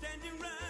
standing right.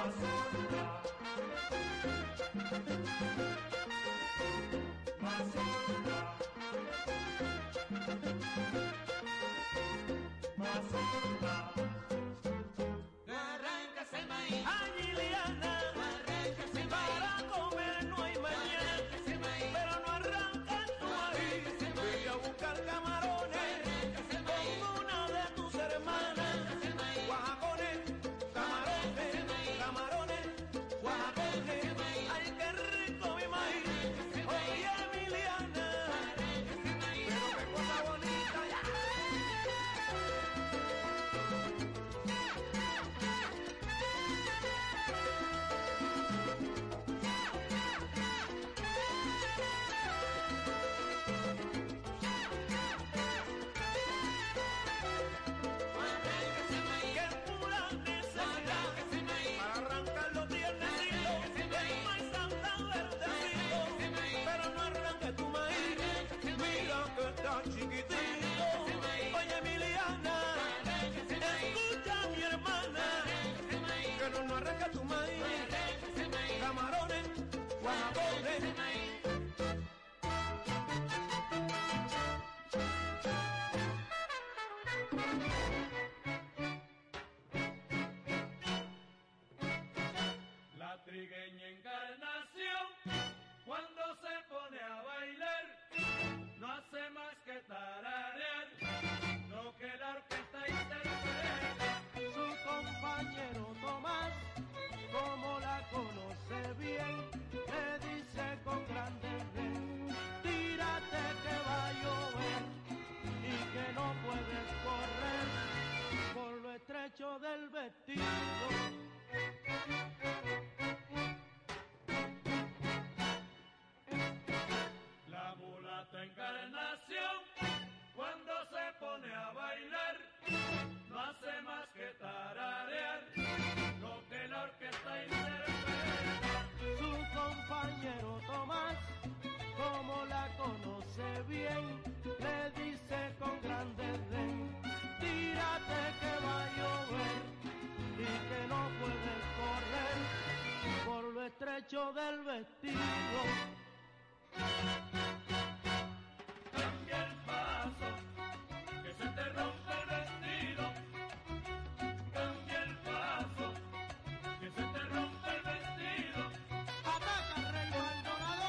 Thank you. Let the pecho del vestido. Cambia el paso, que se te rompe el vestido. Cambia el paso, que se te rompe el vestido. Ataca, rey Maldonado.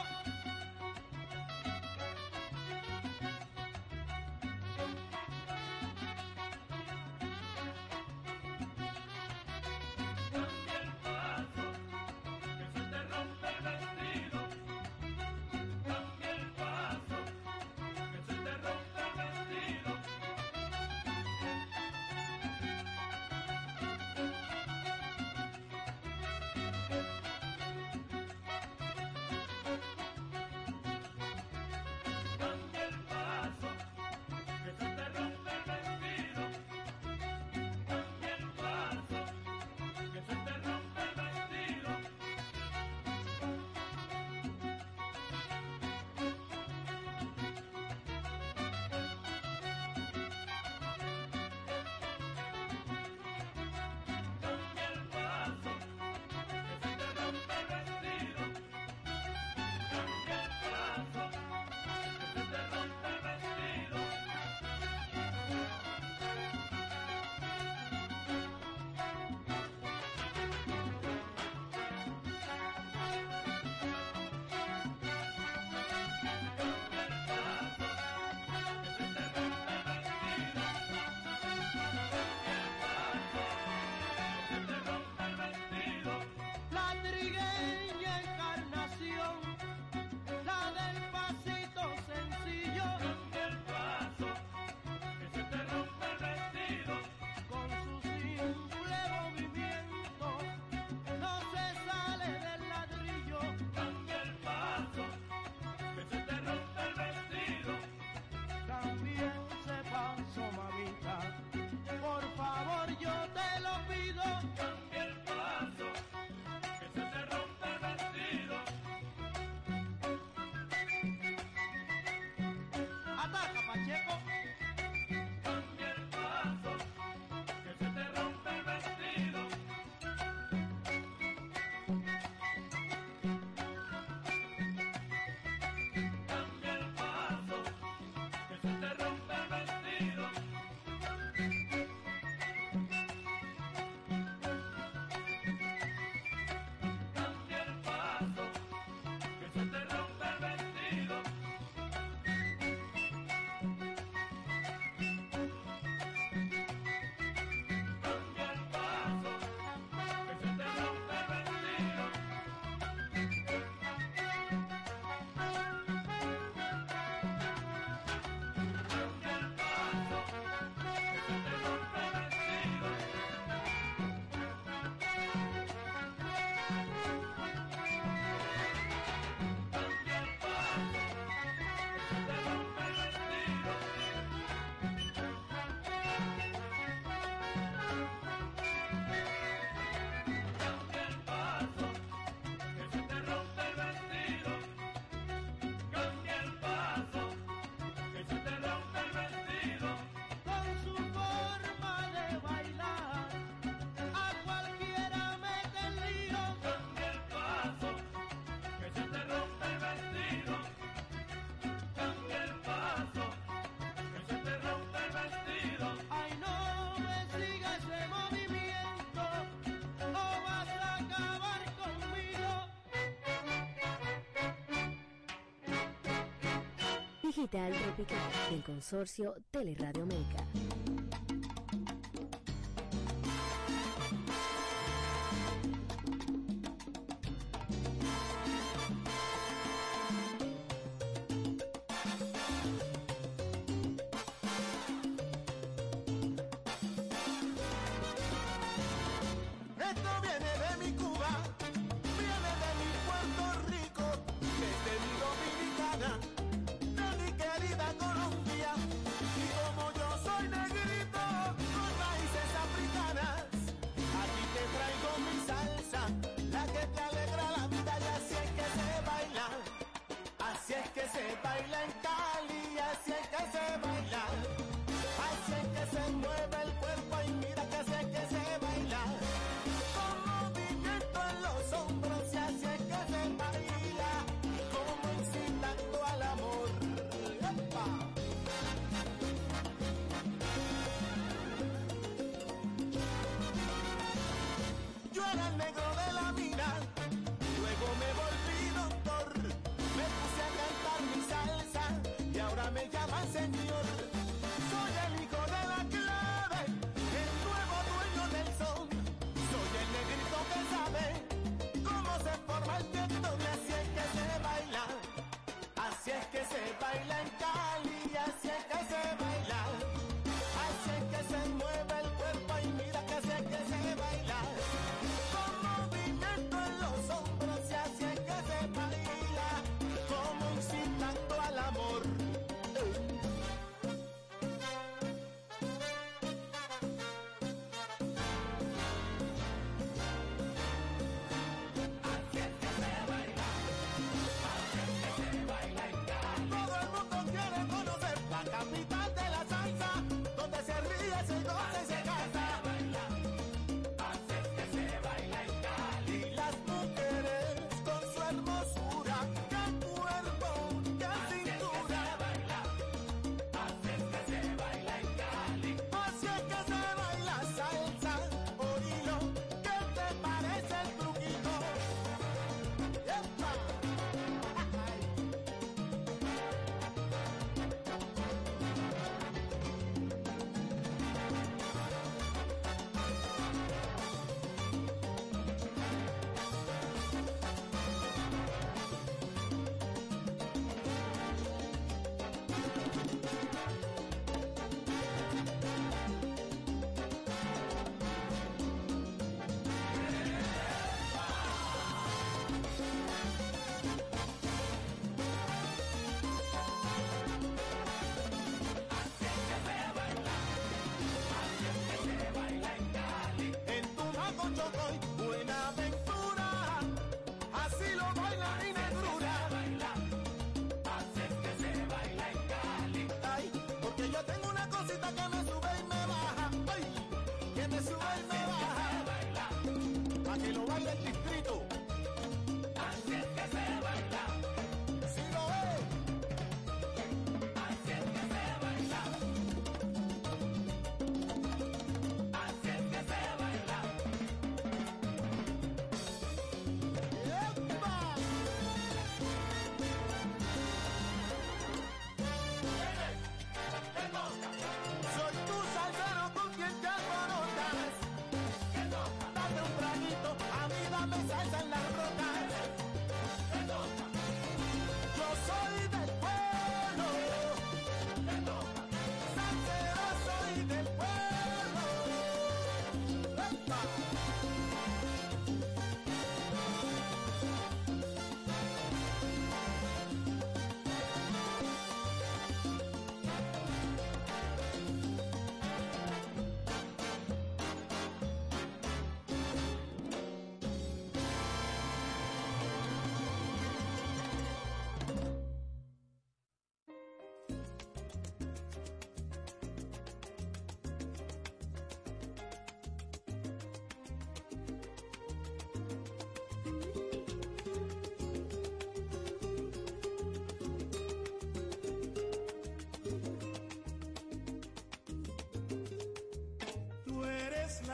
Digital Tropical el Consorcio Teleradio América.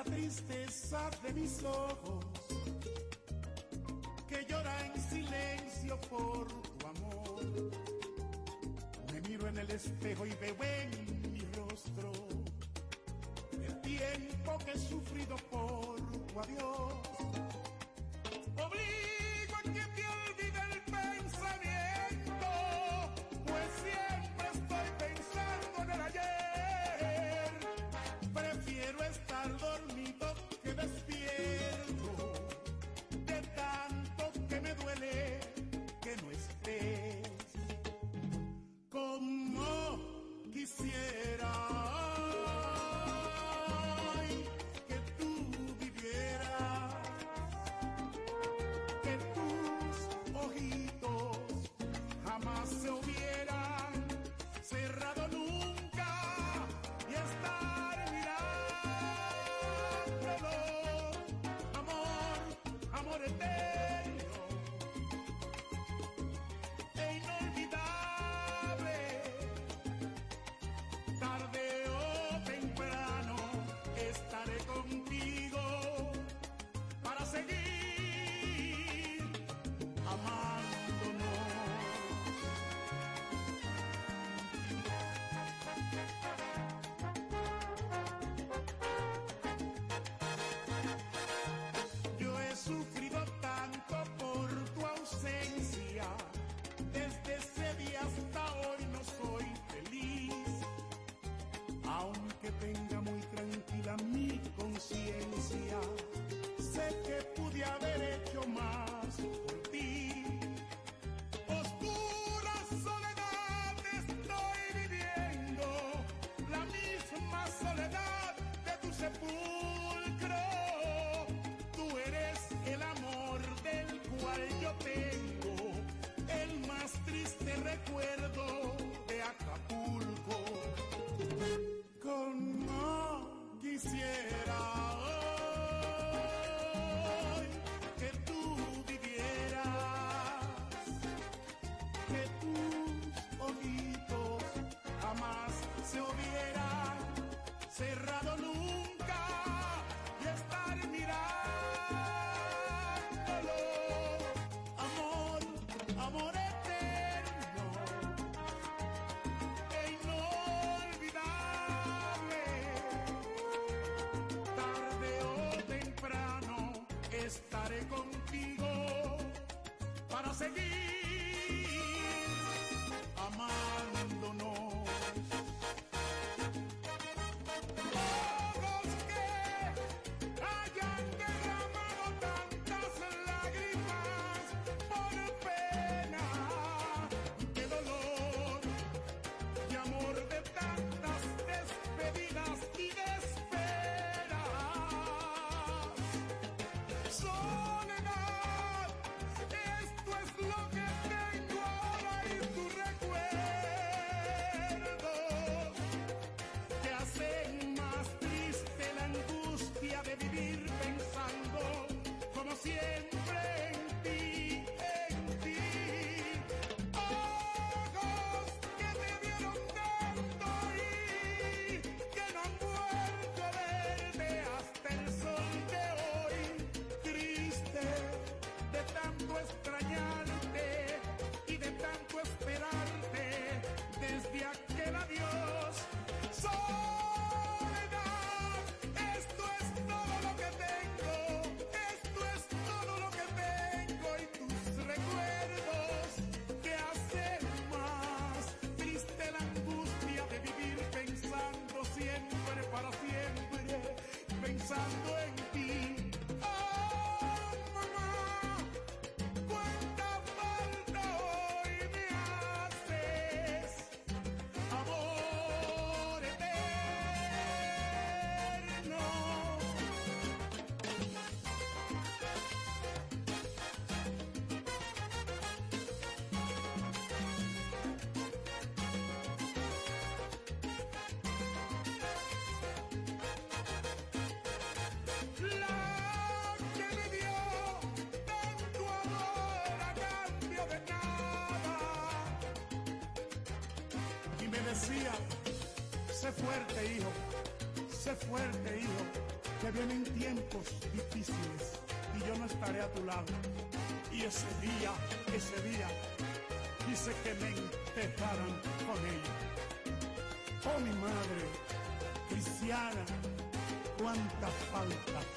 tristeza de mis ojos que llora en silencio por tu amor. Me miro en el espejo y veo en mi rostro el tiempo que he sufrido por जिंदगी decía, sé fuerte hijo, sé fuerte hijo, que vienen tiempos difíciles y yo no estaré a tu lado. Y ese día, ese día, dice que me enterraran con ella. Oh mi madre, cristiana, cuánta falta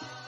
Bye.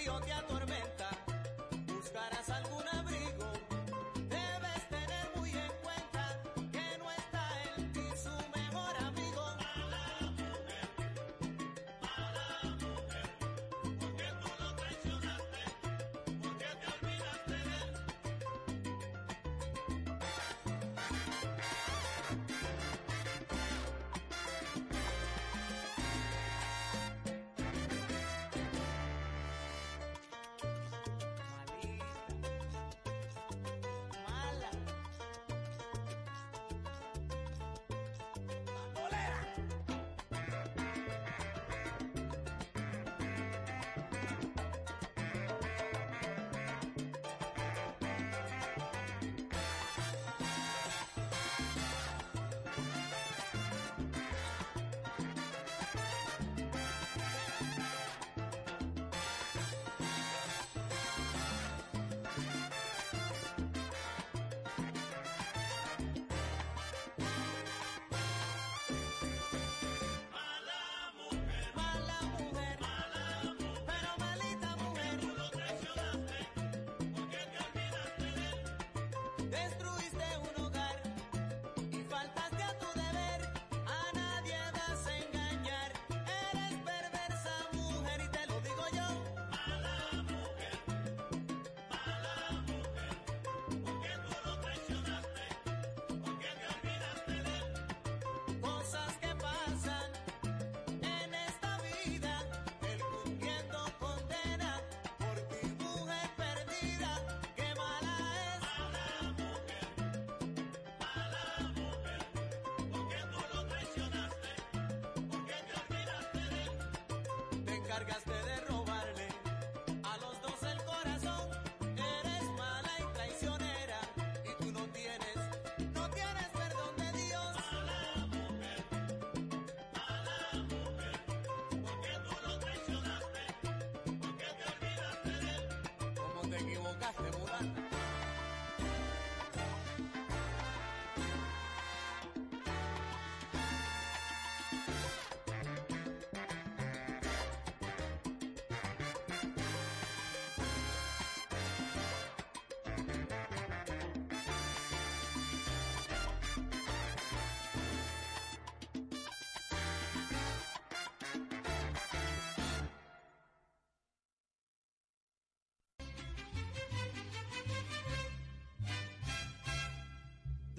Y si Mala mujer,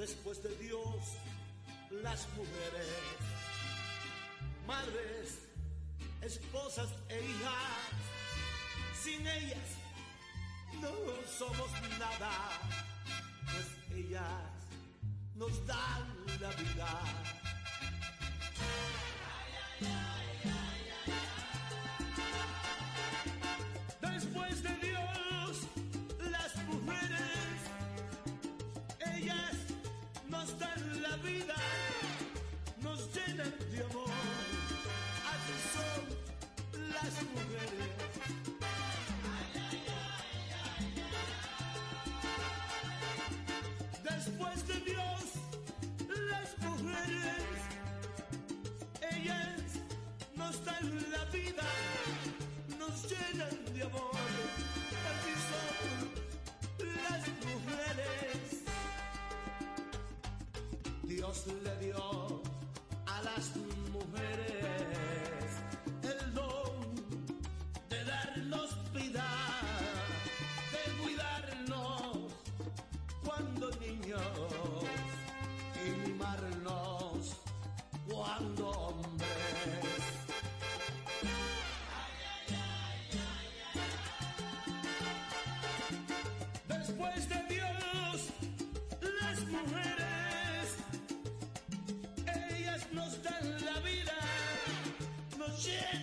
después de Dios, las mujeres, madres, esposas e hijas. Sin ellas no somos nada, pues ellas nos dan la vida la vida, no llena.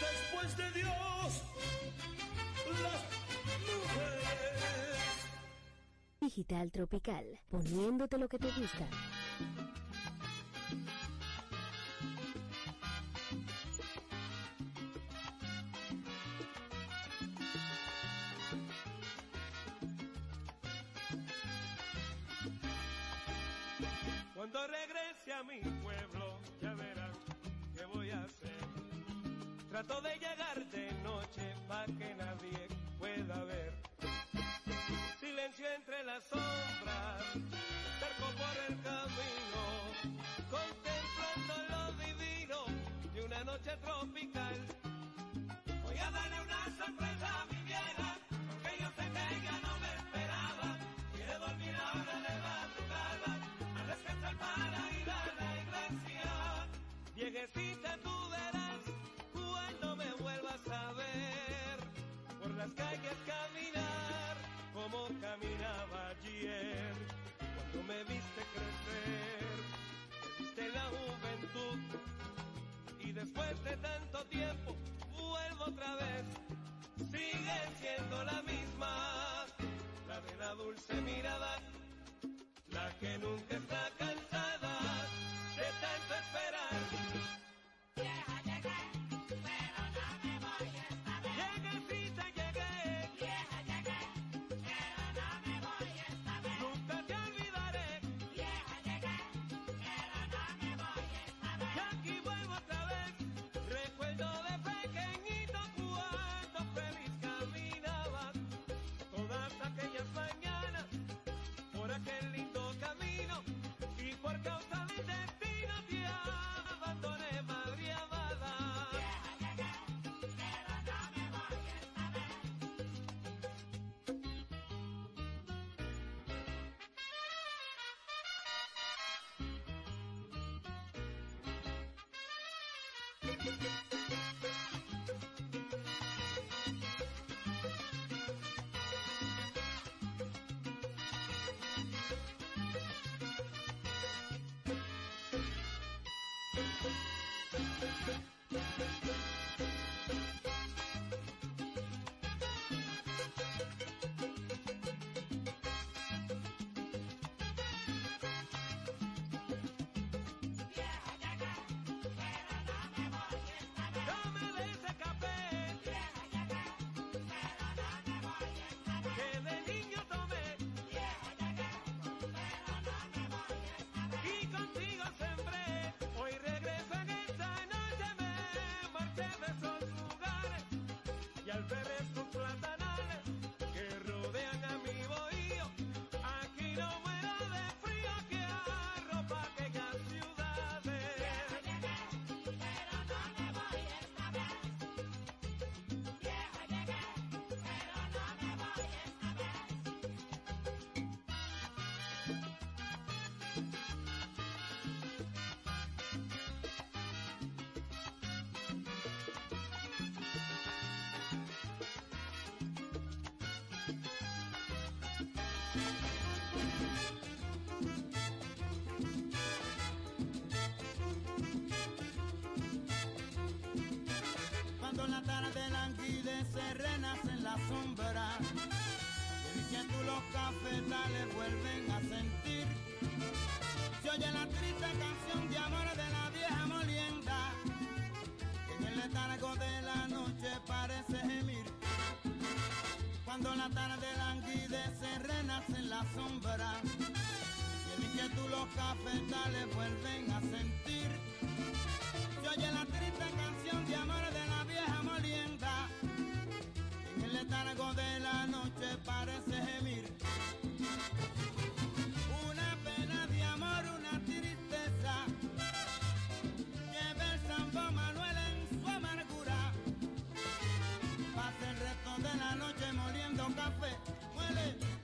Después de Dios, Digital Tropical, poniéndote lo que te gusta. Cuando la tarde de la se renace en la sombra, emitiendo los cafetales, vuelven a sentir. Se oye la triste canción de amor de la vieja molienda, que en el letargo de la noche parece gemir. Cuando la tarde languidece, renace en la sombra, y en que tú los cafetales vuelven a sentir. Se oye la triste canción de amor de la vieja molienda, en el letargo de la noche parece gemir. La lleva el San Juan Manuel en su amargura. Pasa el resto de la noche, moliendo café. Muele.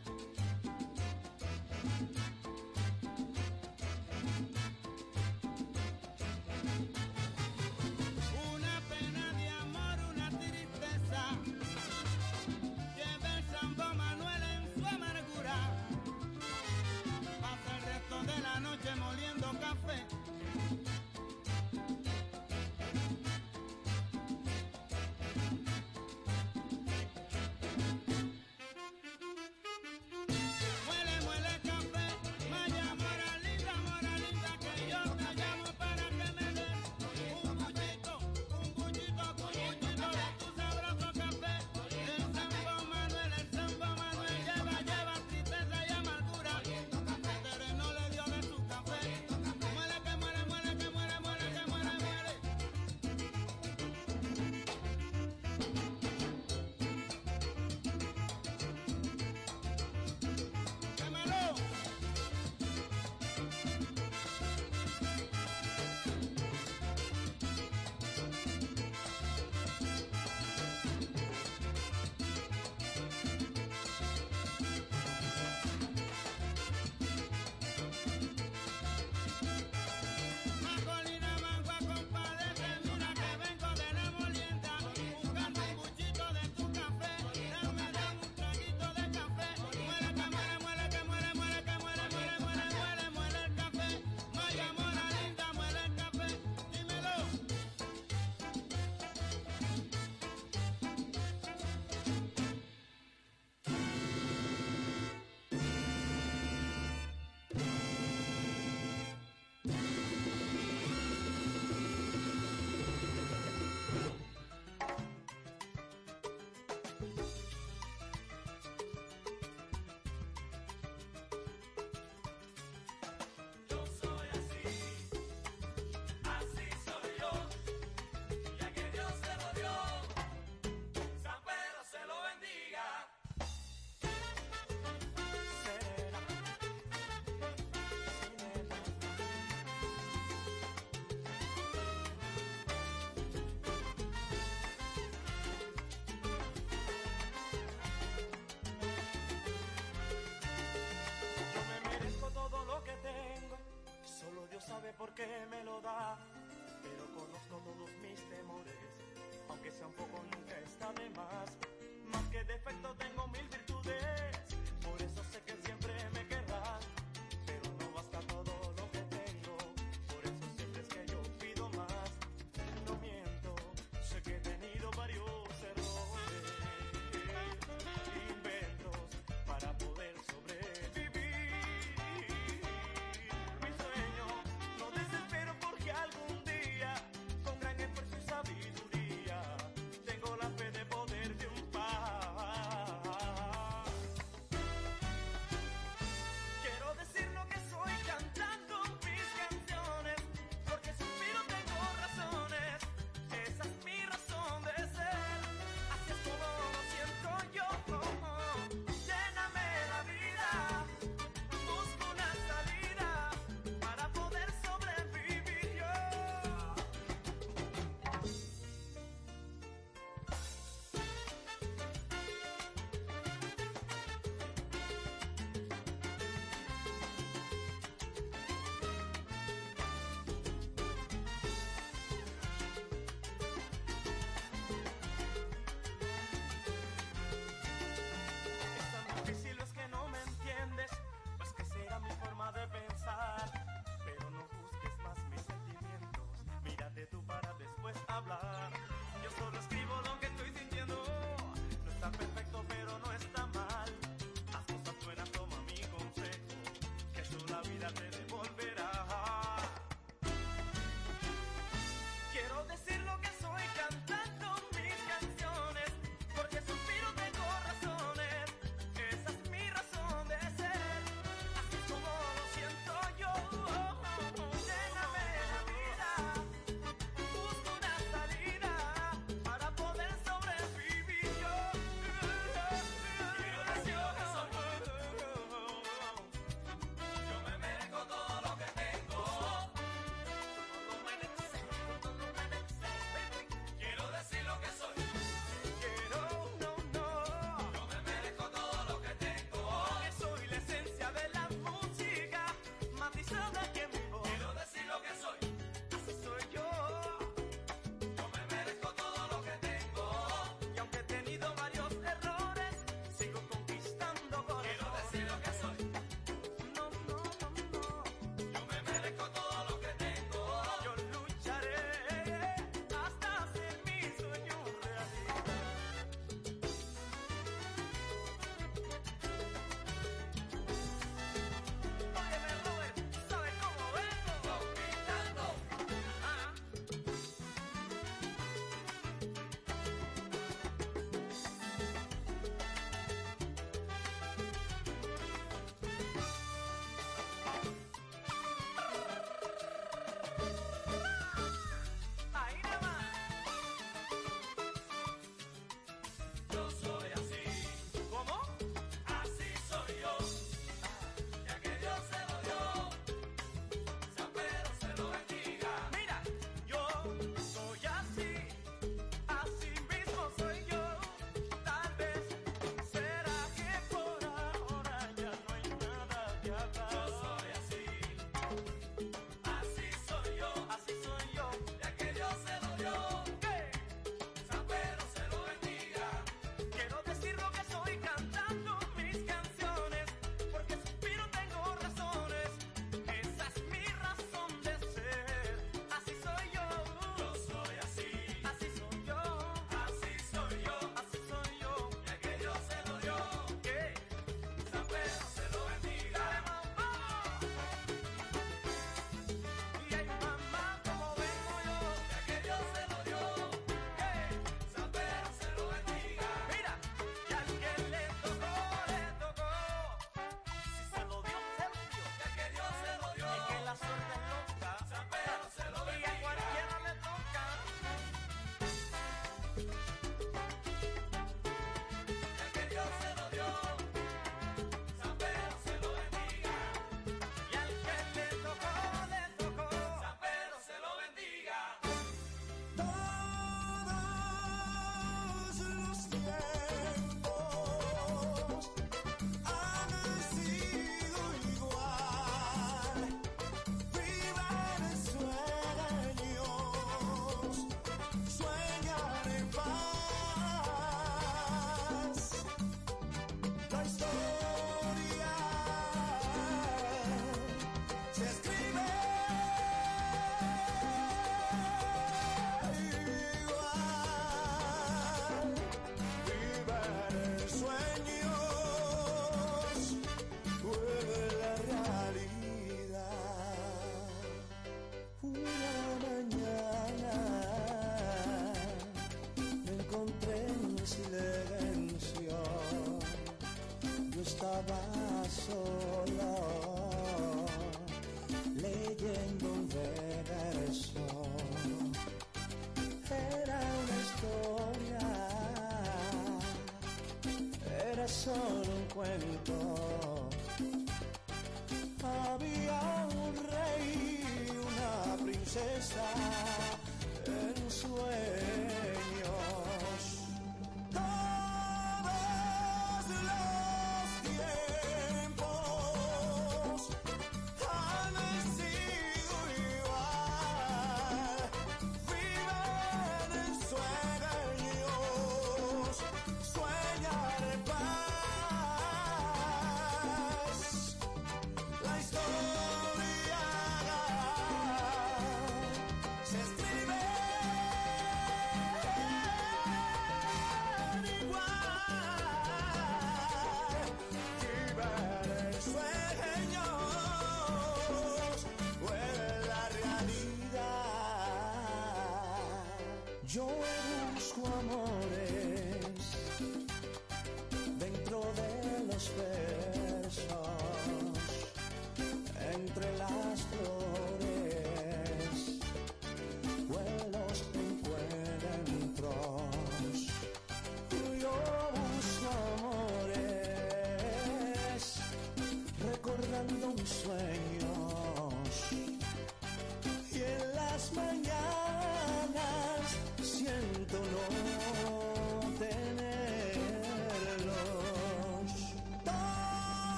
que me lo da, pero conozco todos mis temores, aunque sea un poco nunca está de más. Más que defecto tengo mil virtudes. Estaba solo leyendo un verso. Era una historia, era solo un cuento. Había un rey y una princesa joy.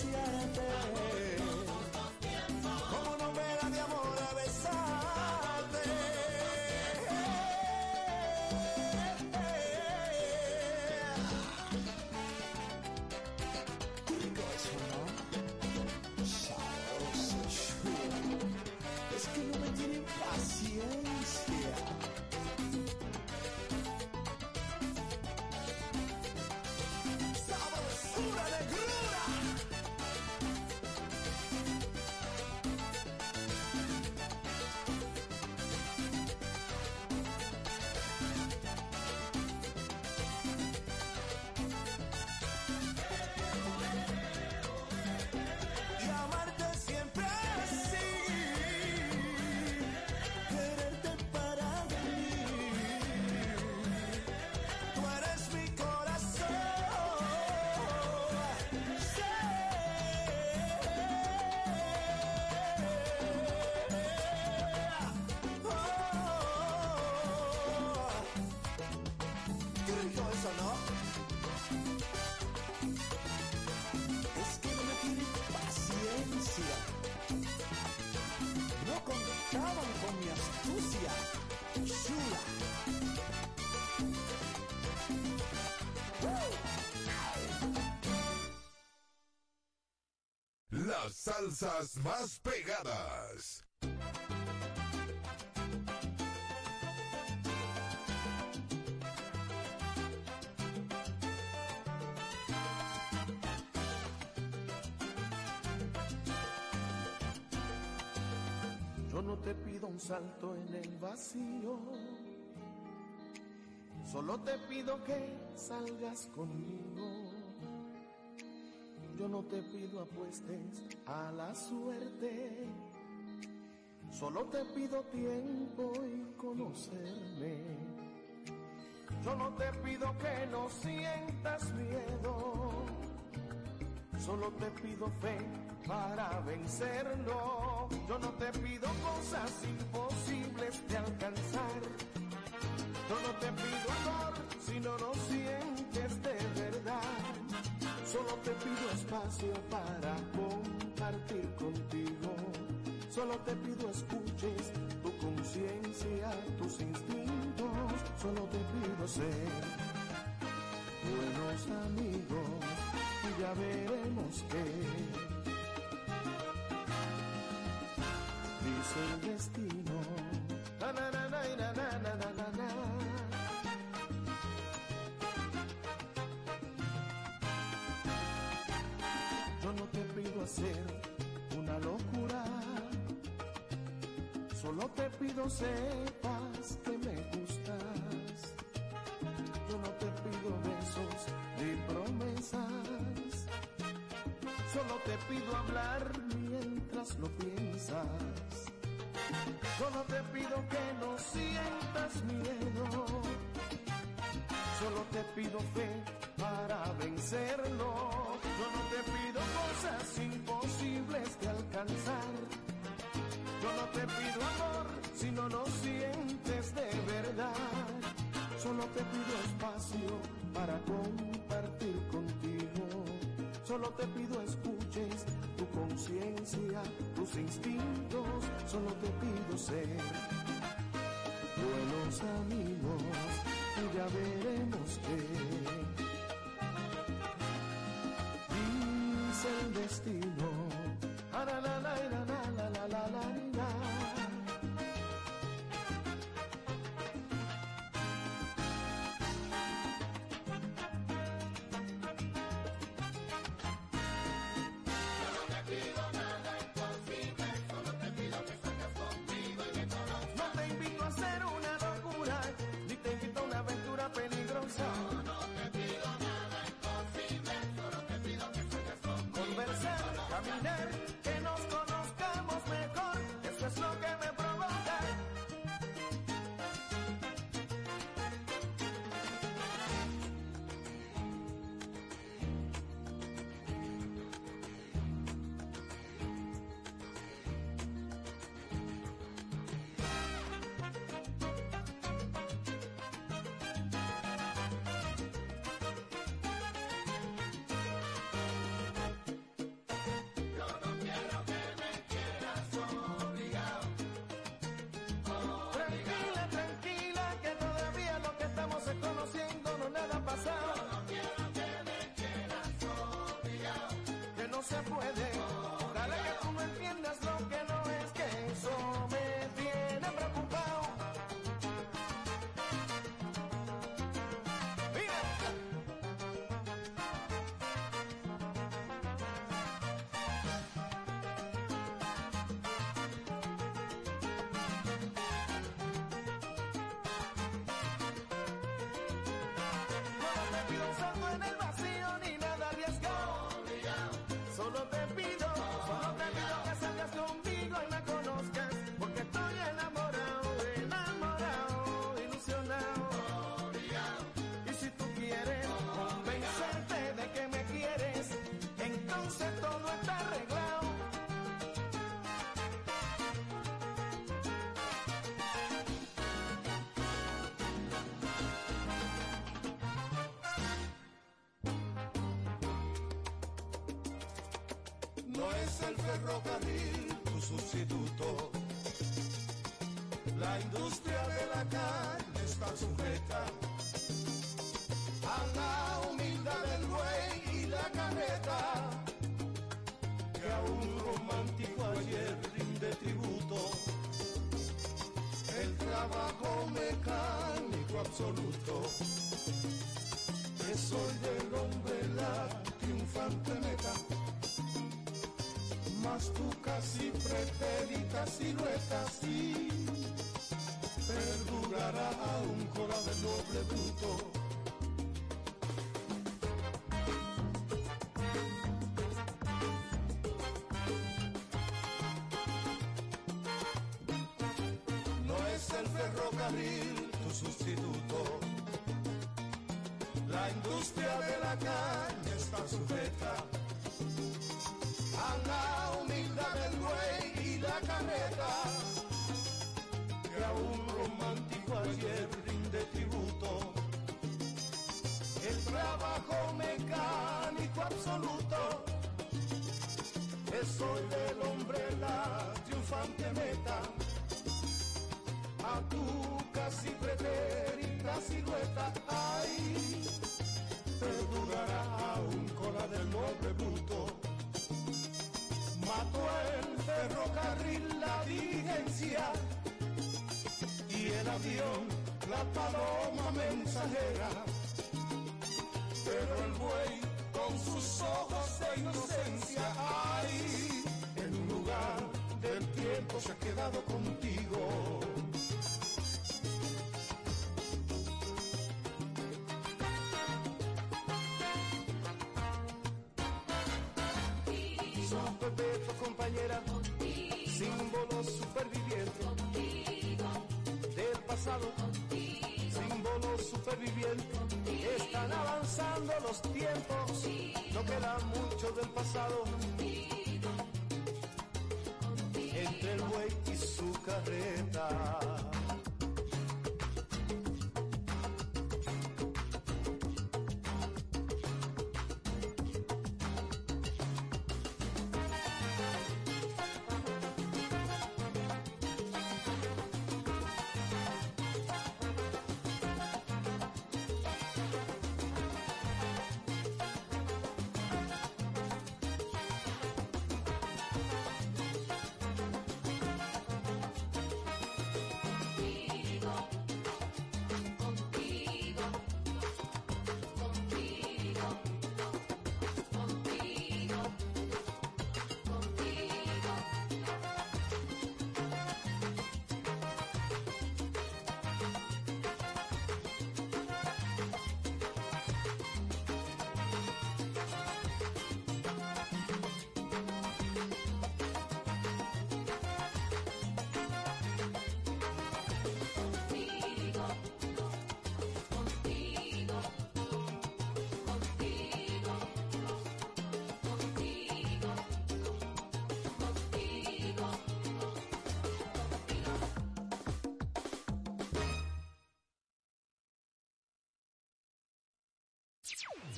gracias. Las salsas más pegadas. Yo no te pido un salto en el vacío, solo te pido que salgas conmigo. Te pido apuestes a la suerte, solo te pido tiempo y conocerme. Yo no te pido que no sientas miedo, solo te pido fe para vencerlo. Yo no te pido cosas imposibles de alcanzar. Yo no te pido amor si no lo sientes. Solo te pido espacio para compartir contigo. Solo te pido escuches tu conciencia, tus instintos. Solo te pido ser buenos amigos y ya veremos qué. Dice el destino. Solo te pido sepas que me gustas. Yo no te pido besos ni promesas. Solo te pido hablar mientras lo piensas. Solo te pido que no sientas miedo. Solo te pido fe para vencerlo. Te pido espacio para compartir contigo. Solo te pido escuches tu conciencia, tus instintos. Solo te pido ser buenos amigos y ya veremos qué. Dice el destino. Entonces todo está arreglado. No es el ferrocarril tu sustituto. La industria de la carne está sujeta a la absoluto. Que soy del hombre la triunfante meta más tú casi pretérita silueta sí perdurará aún cola de noble bruto. No absoluto, soy del hombre la triunfante meta, a tu casi pretérita silueta, ay, perdurará aún cola del noble bruto mató el ferrocarril la diligencia y el avión la paloma mensajera. Pero el buey con sus ojos de inocencia. Ay, en un lugar del tiempo se ha quedado contigo. Sos perpetua compañera, símbolo superviviente del pasado. Contigo. Símbolo superviviente, Contigo. están avanzando los tiempos no queda mucho del pasado. Entre el buey y su carreta.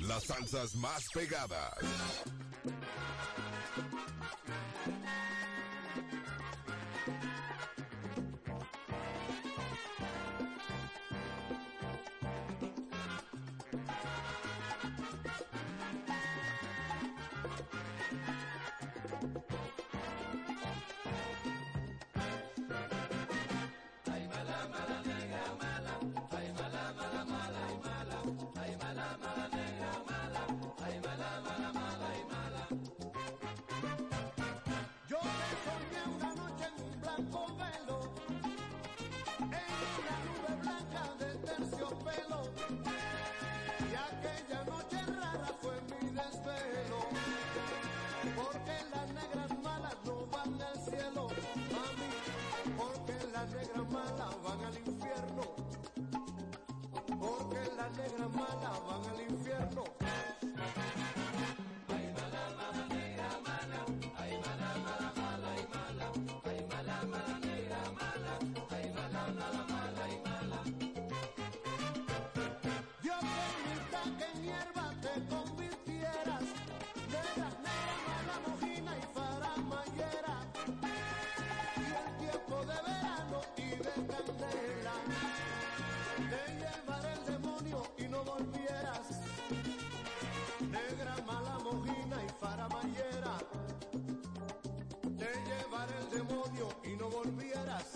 Las salsas más pegadas. cayera, te llevaré el demonio y no volvieras.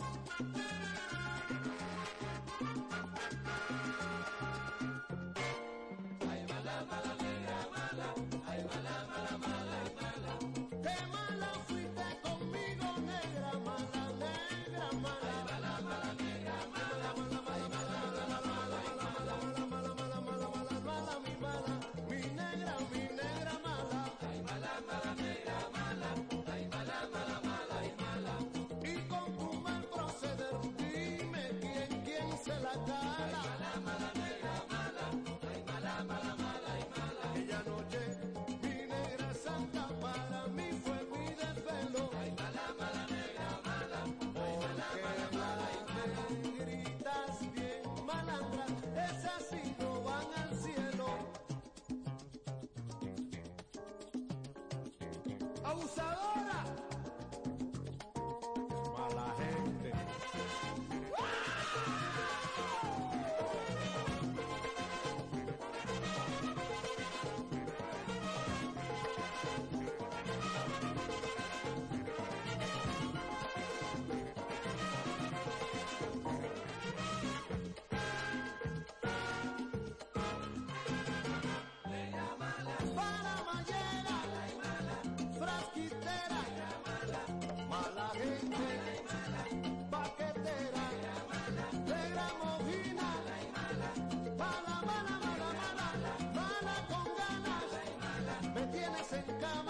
abusador. tienes en cama.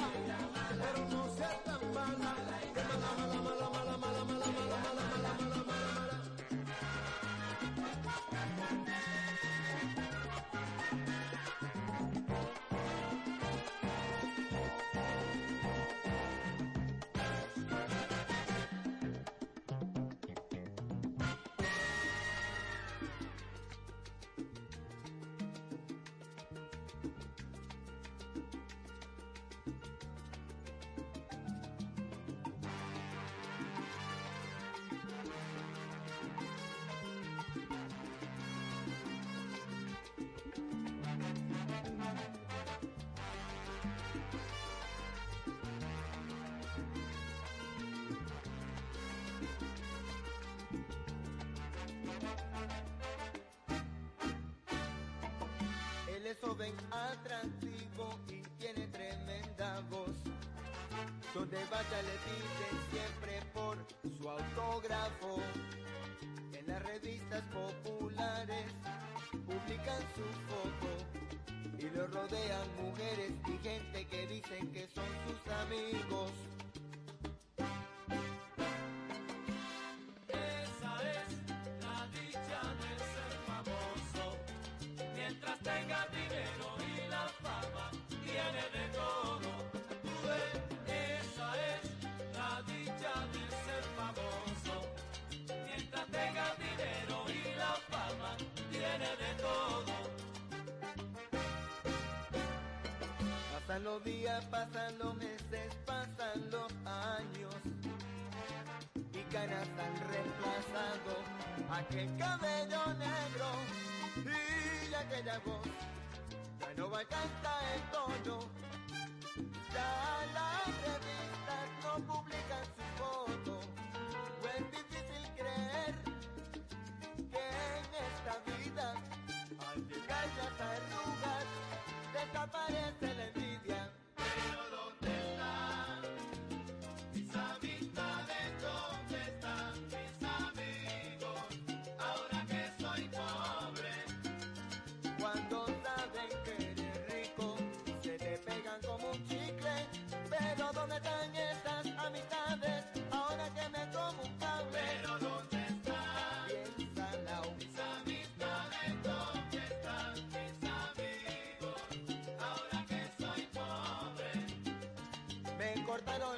es joven, atractivo y tiene tremenda voz. Donde vaya le piden siempre por su autógrafo. En las revistas populares publican su foto y lo rodean mujeres y gente que dicen que son sus amigos. Pasan los días, pasan los meses, pasan los años. Y canas han reemplazado aquel cabello negro. Y aquella voz ya no va a cantar el tono. Ya las revistas no publican cortaron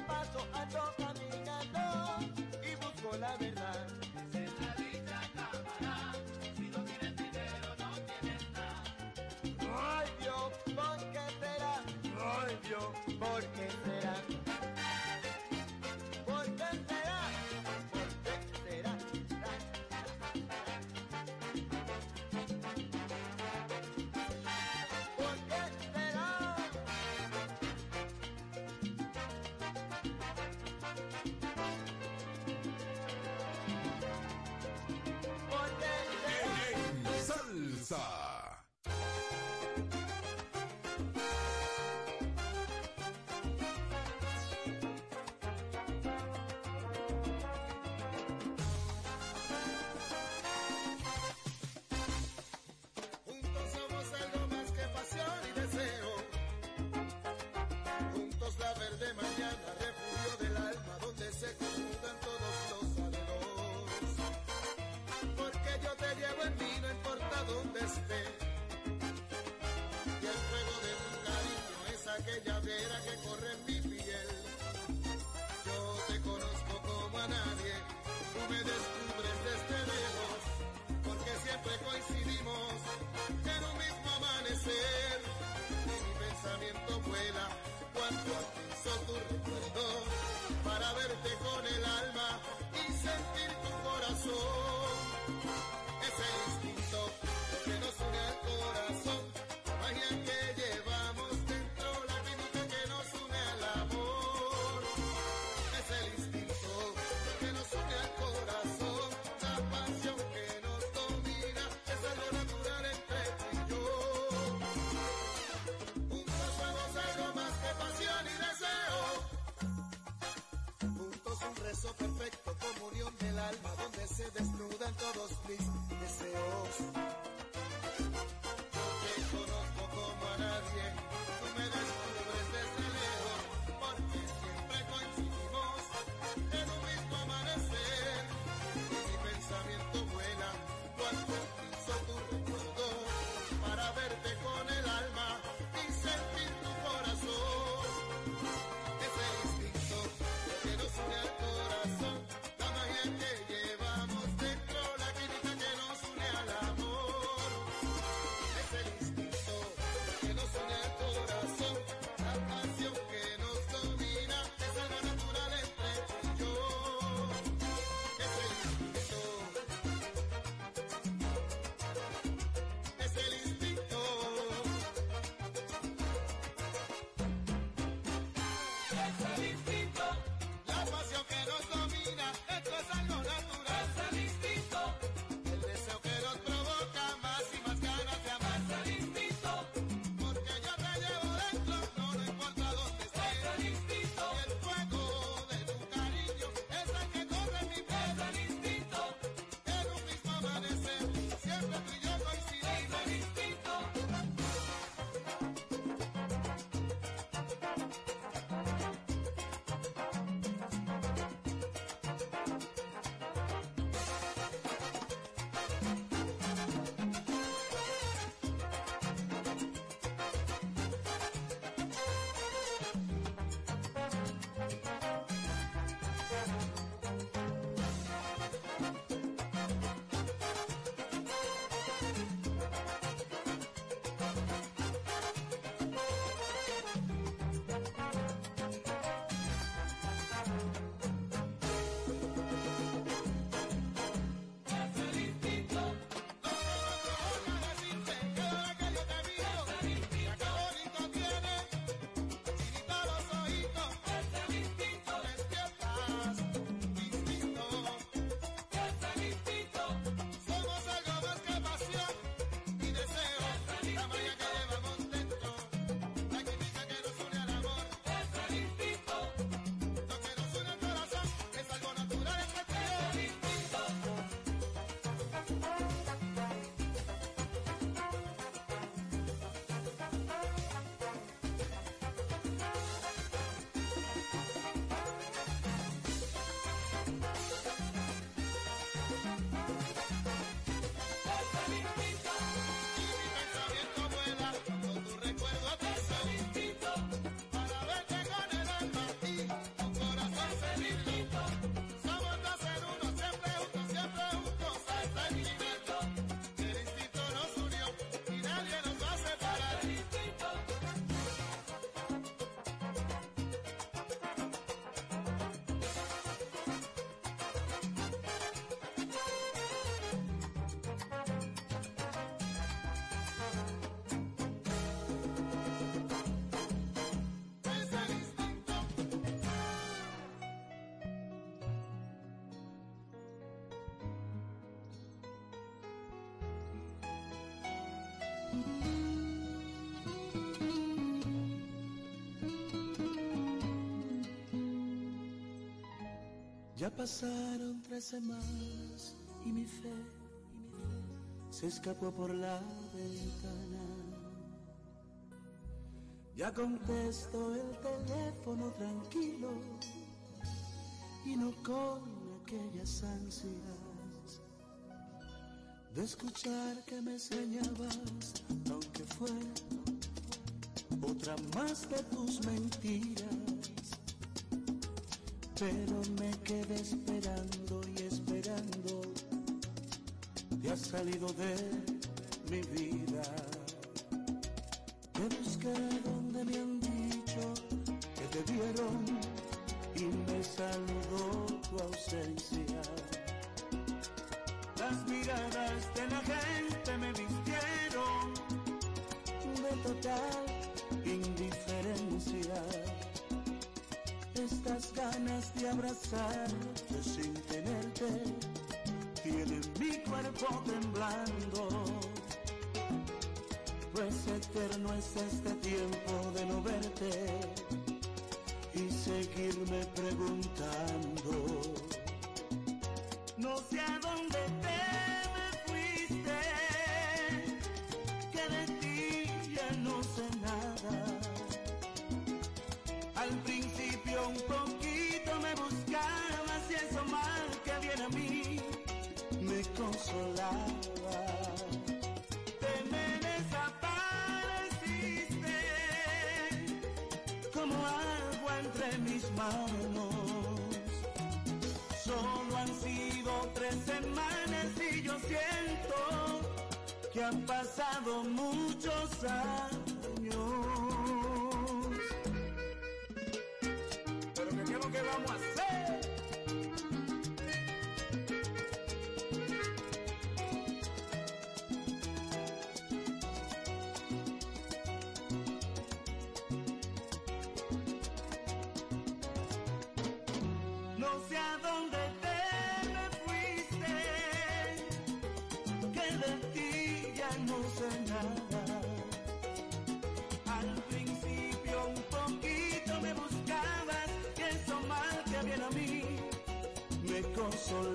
papá Sexualité Ya pasaron tres semanas y mi fe se escapó por la ventana. Ya contesto el teléfono tranquilo y no con aquellas ansias de escuchar que me enseñabas, aunque fue otra más de tus mentiras. Pero me quedé esperando y esperando, te has salido de mi vida. Pues eterno es este tiempo de no verte y seguirme preguntando. No sé entre mis manos. Solo han sido tres semanas y yo siento que han pasado muchos años. A mí me consolaba.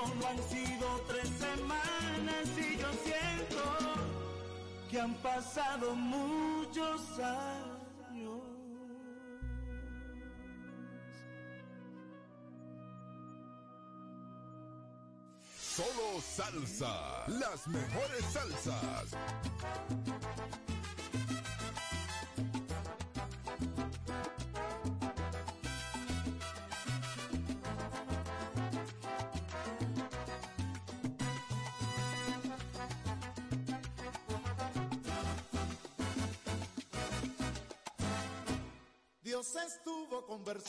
Solo han sido tres semanas y yo siento que han pasado muchos años. Solo salsa. Las mejores salsas.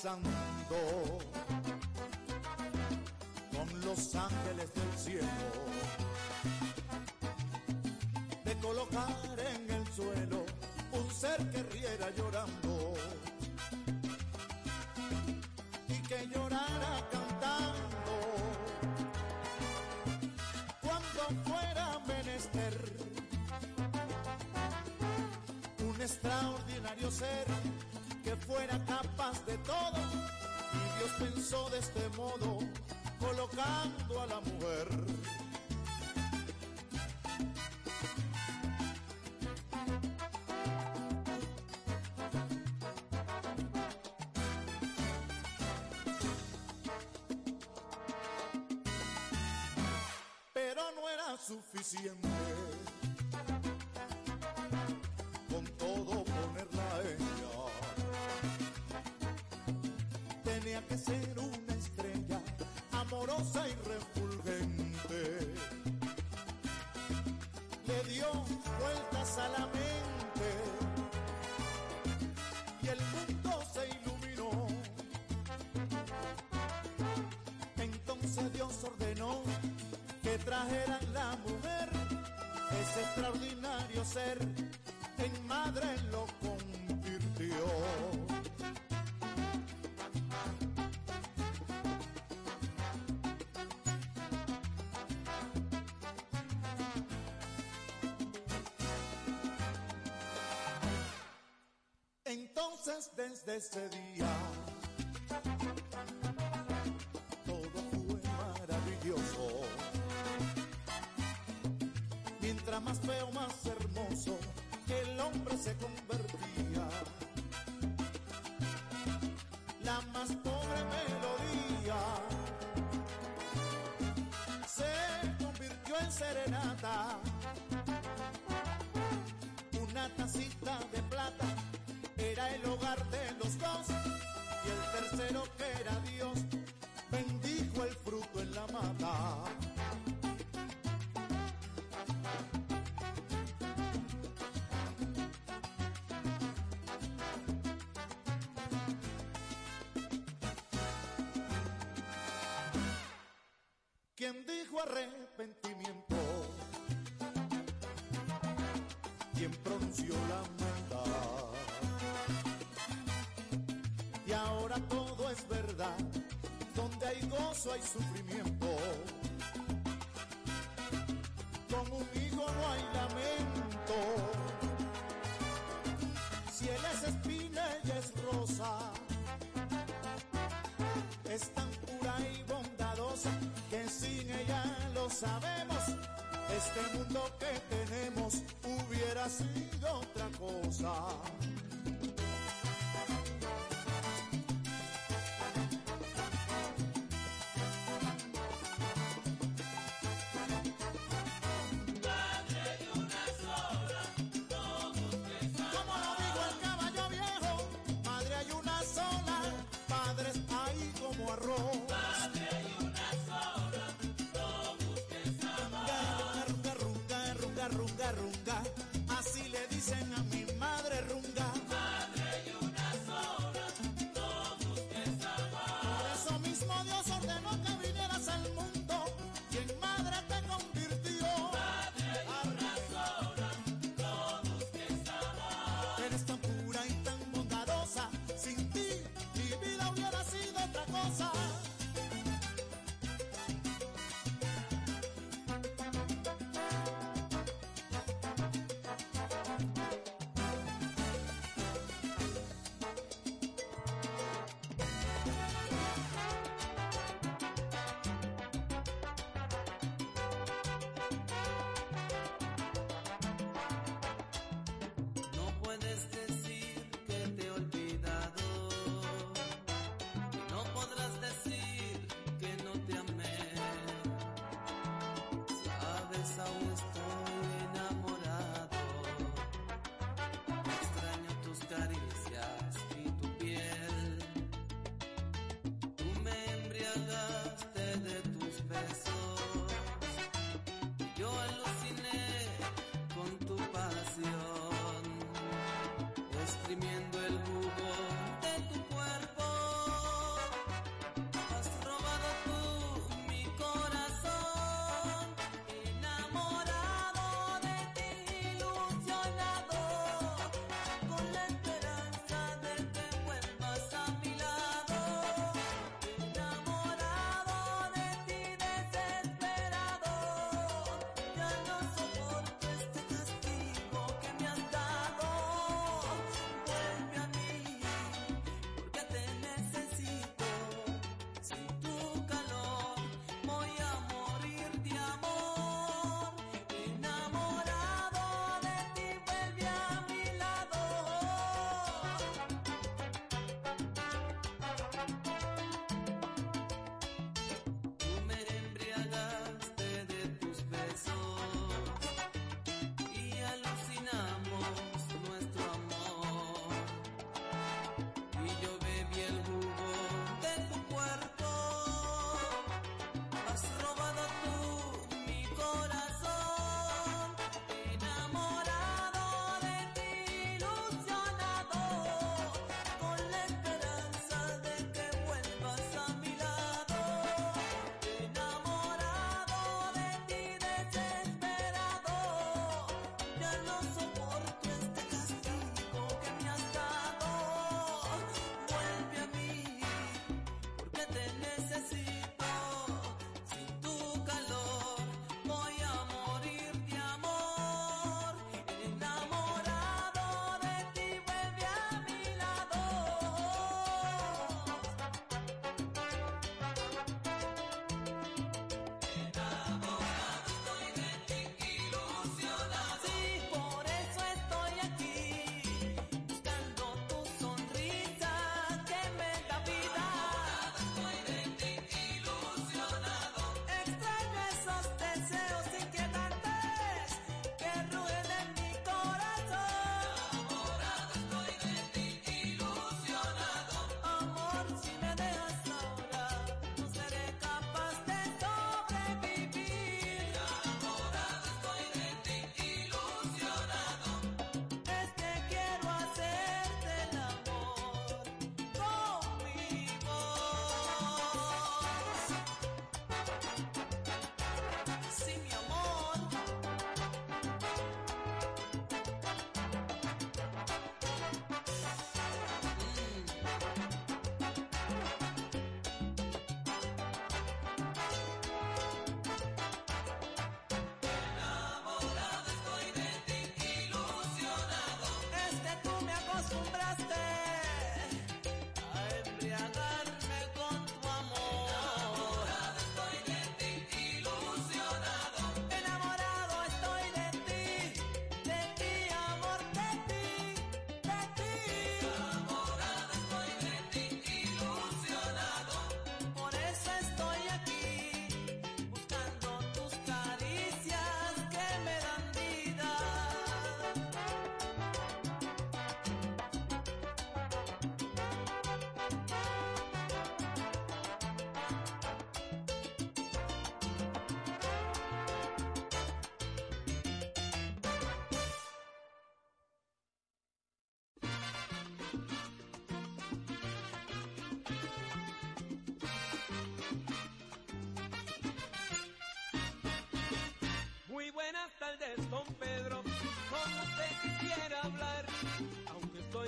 Conversando con los ángeles del cielo de colocar en el suelo un ser que riera llorando y que llorara cantando. Cuando fuera menester un extraordinario ser fuera capaz de todo. Y Dios pensó de este modo colocando a la mujer Desde ese día todo fue maravilloso. Mientras más feo, más hermoso, el hombre se convertía. La más pobre melodía se convirtió en serenata. Una tacita de el hogar de los dos y el tercero que era Dios bendijo el fruto en la mata. Quien dijo arrepentimiento, quien pronunció la maldad. Ahora todo es verdad, donde hay gozo hay sufrimiento. Con un hijo no hay lamento. Si él es espina, ella es rosa. Es tan pura y bondadosa que sin ella lo sabemos. Este mundo que tenemos hubiera sido otra cosa. Busques Runga, runga, runga, runga, así le dicen a mi otra cosa. Streameando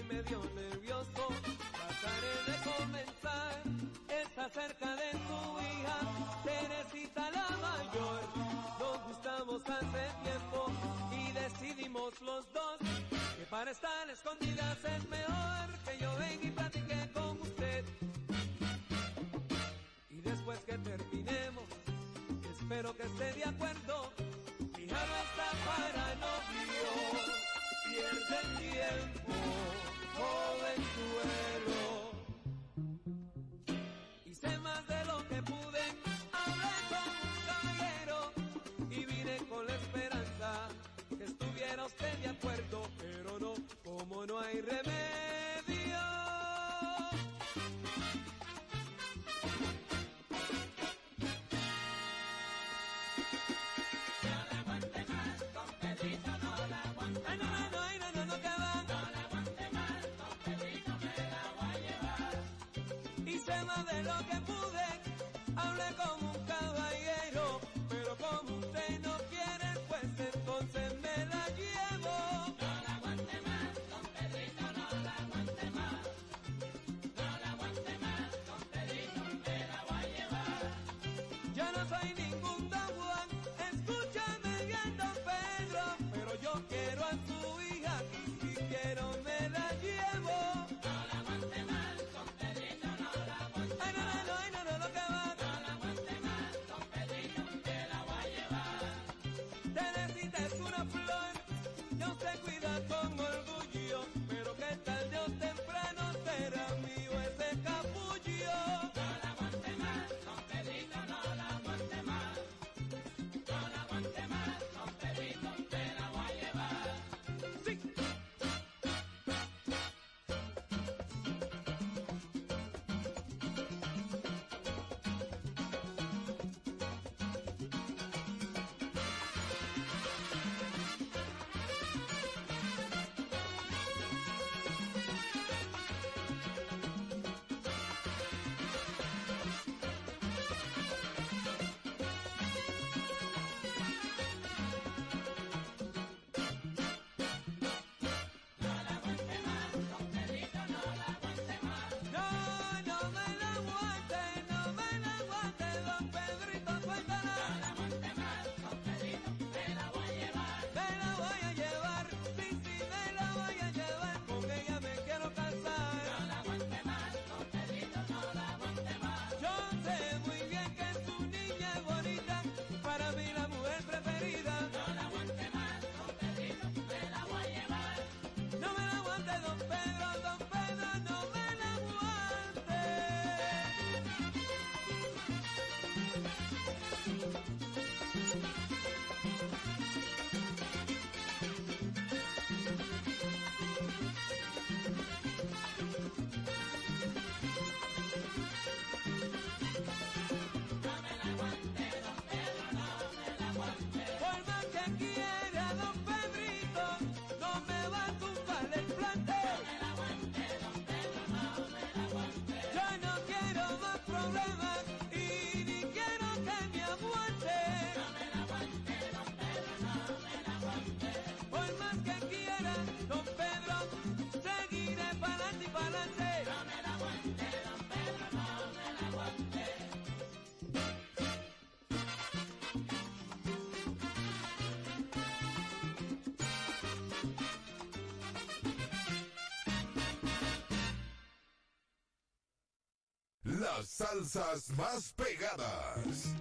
estoy medio nervioso. Trataré de comenzar. Está cerca de tu hija, Teresita la mayor. Nos gustamos hace tiempo y decidimos los dos que para estar escondidas es mejor que yo venga y platique con usted. Y después que terminemos, espero que esté de acuerdo. Mi hija no está para novios, pierde el tiempo. Hice más de lo que pude, hablé con un caballero y vine con la esperanza que estuviera usted de acuerdo, pero no, como no hay remedio. hice lo que pude, hablé como un caballero, pero como usted no quiere, pues entonces me la llevo. No la aguante más, don Pedrito, no la aguante más. No la aguante más, don Pedrito, me la voy a llevar. Yo no soy ni esperando. Las salsas más pegadas.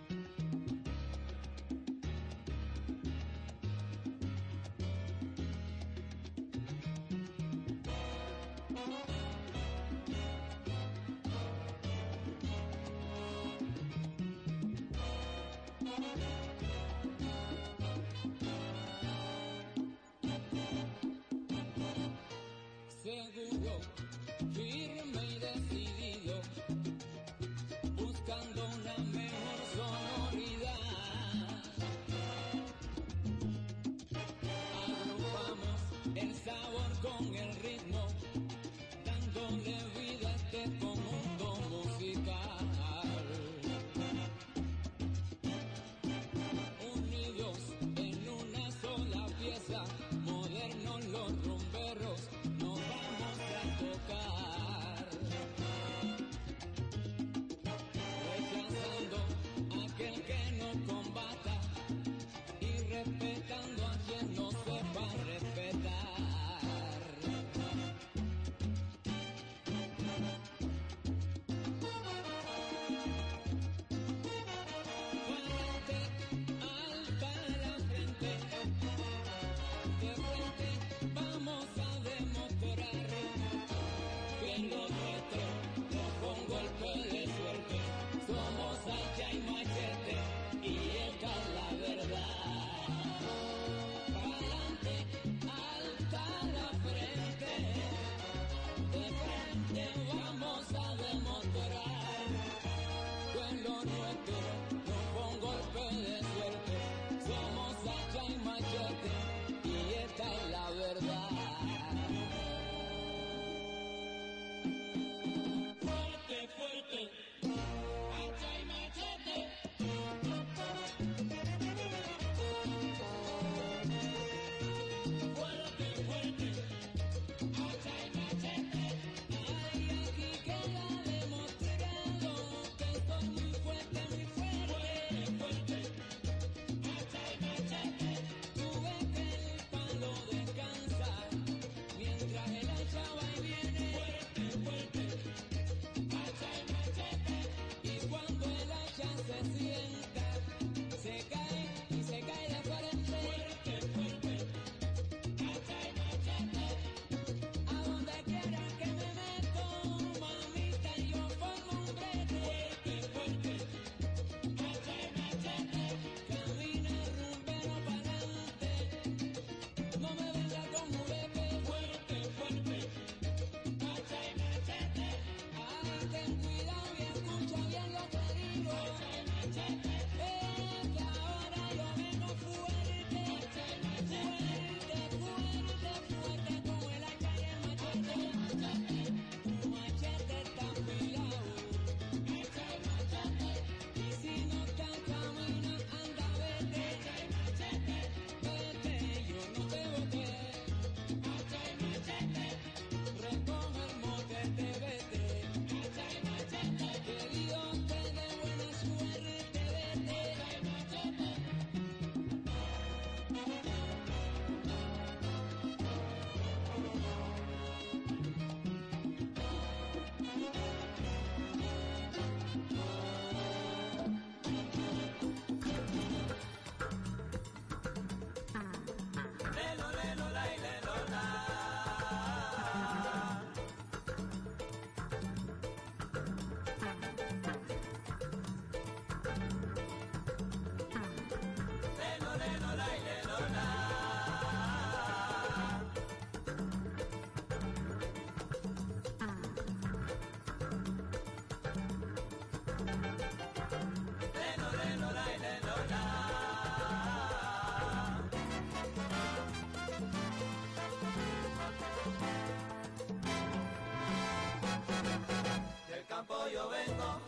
Del campo yo vengo,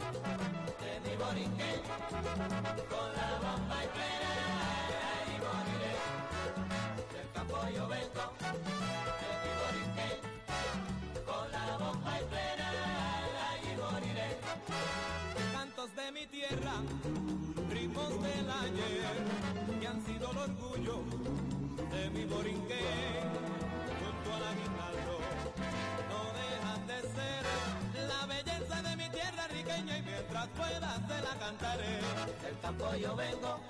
de mi borinquen, con la bomba y plena y moriré. Del campo yo vengo. Mientras pueda se la cantaré. Del campo yo vengo,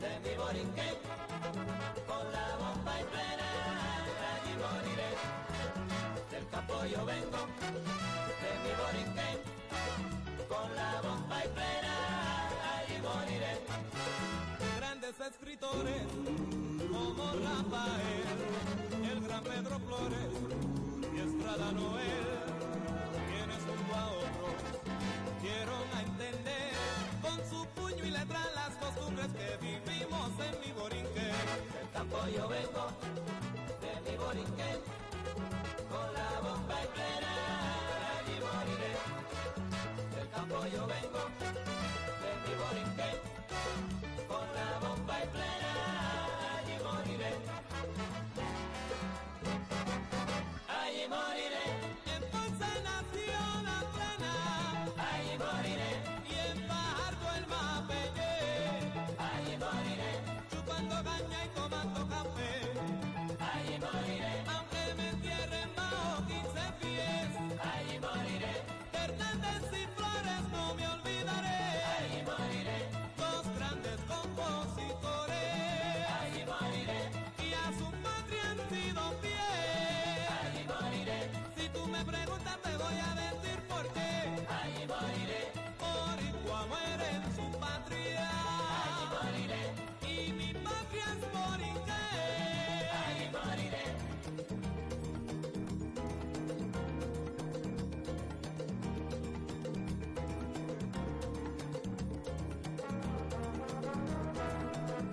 de mi borinquén, con la bomba y plena, allí moriré. Del campo yo vengo, de mi borinquén, con la bomba y plena, allí moriré. Grandes escritores como Rafael, el gran Pedro Flores y Estrada Noel, quienes junto a otros dieron a entender con su puño y letra las costumbres que vivimos en mi borinquén. Del campo yo vengo, de mi borinquén, con la bomba y plena, allí moriré. Del campo yo vengo, de mi borinquén, con la bomba y plena, allí moriré.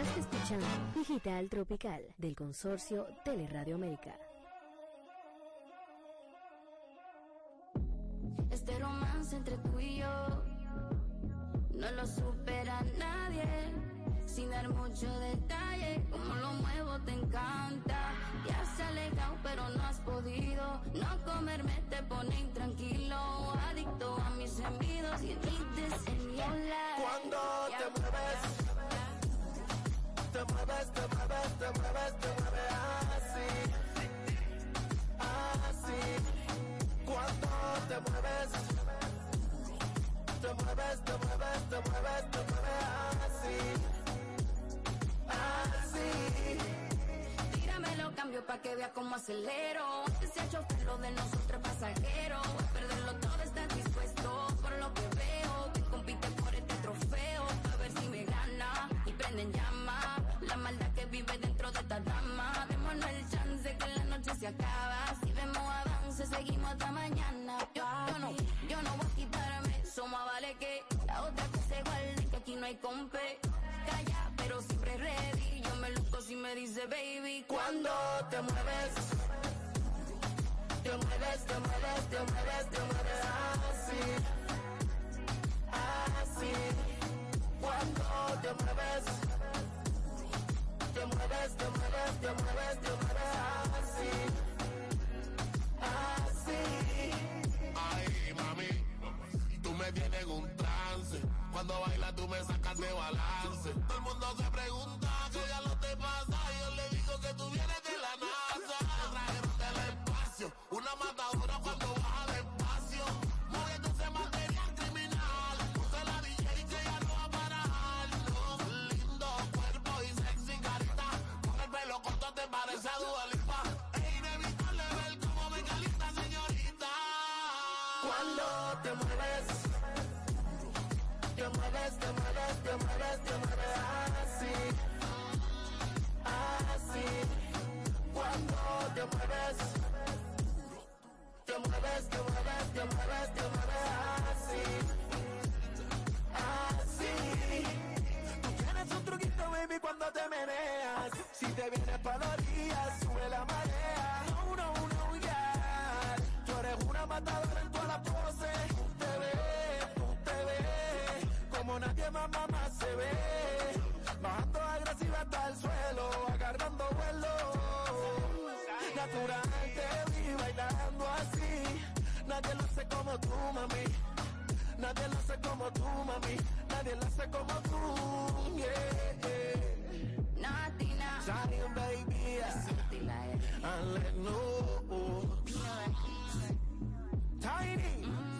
Estás escuchando Digital Tropical del consorcio Teleradio América. Este romance entre tú y yo no lo supera nadie. Sin dar mucho detalle, como lo muevo te encanta. Te has alejado, pero no has podido. No comerme te pone intranquilo. Adicto a mis gemidos y in your life. Cuando te mueves, te mueves, te mueves, te mueves, te mueves así, así. Cuando te mueves, te mueves, te mueves, te mueves, te mueves así, así. Tíramelo, cambio pa' que vea cómo acelero. Se ha chofer lo de nosotros pasajeros. A perderlo todo estás dispuesto. Por lo que veo, que compite por este trofeo. A ver si me gana y prenden llama. Se acaba. Si vemos avance, seguimos hasta mañana. Yo, no, yo no voy a quitarme. Somos vale que la otra que se guarde, que aquí no hay compe. Calla, pero siempre ready. Yo me luzco si me dice baby. Cuando te mueves, te mueves, te mueves, te mueves, te mueves así, así. Cuando te mueves, te mueves, te mueves, te mueves, te mueves así, así. Ay, mami, tú me tienes en un trance. Cuando bailas tú me sacas de balance. Todo el mundo se pregunta qué ya lo te pasa. Yo le digo que tú vienes de la NASA. Trajeron del espacio, una matadora cuando parece a Dua Lipa. Es inevitable ver cómo me calienta, señorita. Cuando te mueves, te mueves, te mueves, te mueves, te mueves así, así. Cuando te mueves, te mueves, te mueves, te mueves, te mueves así, así. Un truquito, baby, cuando te meneas. Si te vienes pa' la orilla, sube la marea. No, no, no, ya. Tú eres una matadora en toda la pose. Tú te ves, tú te ves. Como nadie más, mamá se ve. Bajando agresiva hasta el suelo, agarrando vuelo. Natural te vi bailando así. Nadie lo hace como tú, mami. Nadie lo hace como tú, mami. Nadie lo hace como tú. Yeah, yeah. Natina. Zion, baby. yeah. And let know. Tiny. Zumba.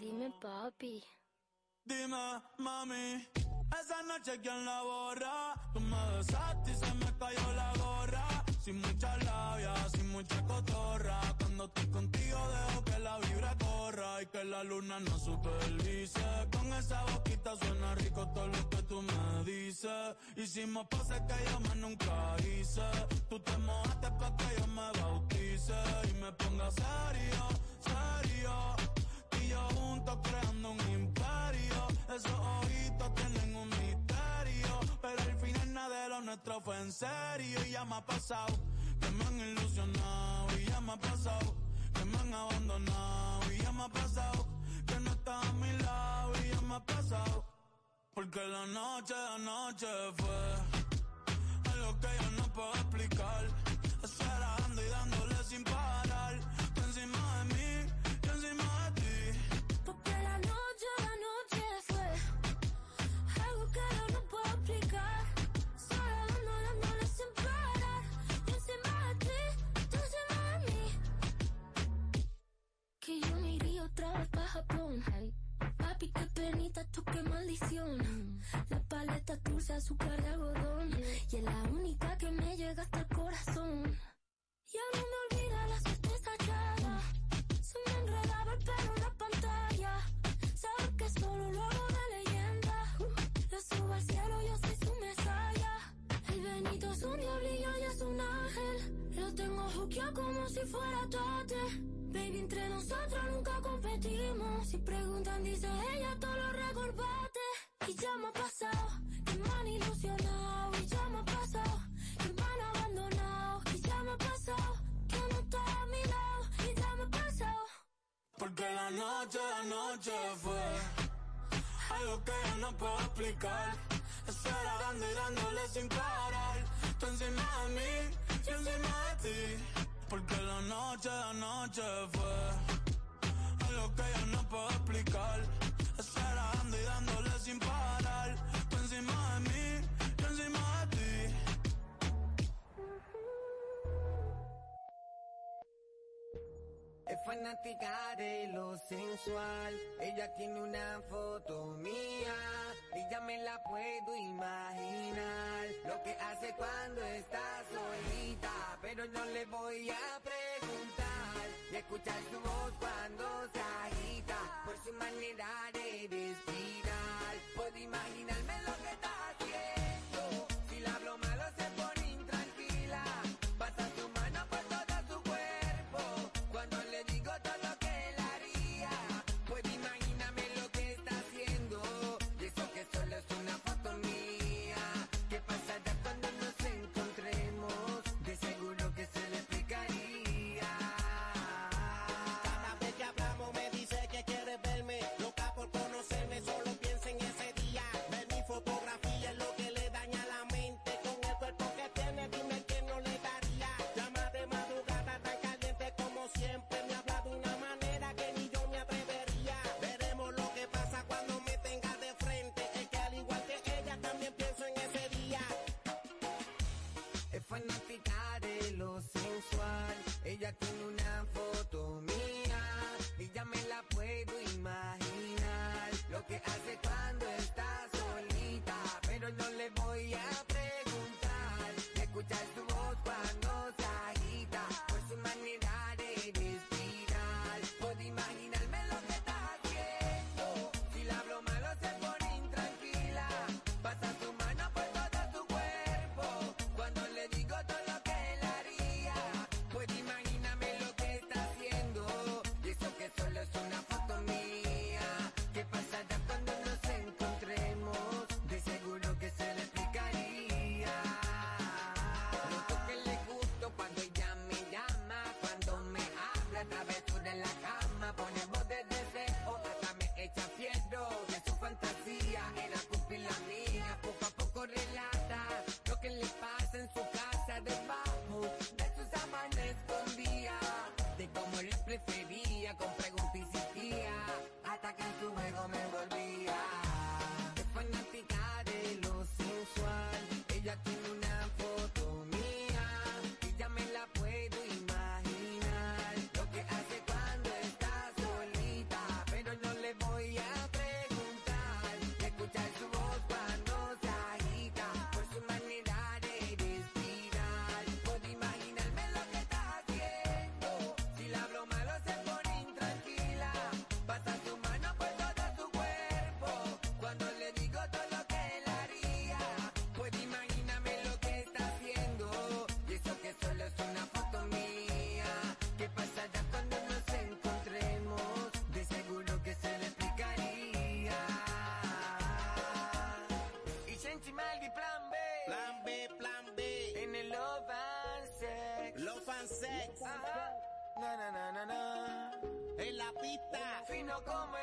Dime, papi. Dime, mami, esa noche quién la borra. Tú me besaste y se me cayó la gorra. Sin mucha labia, sin mucha cotorra. Cuando estoy contigo dejo que la vibra que la luna no supervise. Con esa boquita suena rico todo lo que tú me me dice. Hicimos pase que yo más nunca hice. Tú te mojaste pa' que yo me bautice y me ponga serio, serio. Juntos creando un imperio. Esos ojitos tienen un misterio. Pero al final nada de lo nuestro fue en serio. Y ya me ha pasado que me han ilusionado. Y ya me ha pasado que me han abandonado. Y ya me ha pasado que no está a mi lado. Y ya me ha pasado. Porque la noche de anoche fue algo que yo no puedo explicar. Acelerando y dándole pa' Japón. Papi, qué penita, tú qué maldición. La paleta dulce, azúcar de algodón. Y es la única que me llega hasta el corazón. Ya no me olvida la suerte estallada. Se me enredaba el pelo en la pantalla. Sabes que solo lo hago de leyenda. Lo subo al cielo, yo soy su mesaya. El Benito es un diablillo y es un ángel. Lo tengo juqueado como si fuera tate. Baby, entre nosotros nunca competimos. Si preguntan, dice ella, todo lo recordate. Y ya me ha pasado, que me han ilusionado. Y ya me ha pasado, que me han abandonado. Y ya me ha pasado, que no está a mi lado. Y ya me ha pasado. Porque la noche de anoche fue algo que yo no puedo explicar. Acelerando y dándole sin parar. Tú encima de mí, yo encima de ti. Porque la noche de anoche fue algo que yo no puedo explicar. Acelerando y dándole sin parar. Tú encima de mí, yo encima de ti. Es fanática de lo sensual. Ella tiene una foto mía. Y ya me la puedo imaginar. Lo que hace cuando está solita. Pero no le voy a preguntar. Y escuchar su voz cuando se agita. Por su manera de respirar. Puedo imaginarme En la pista. Fino como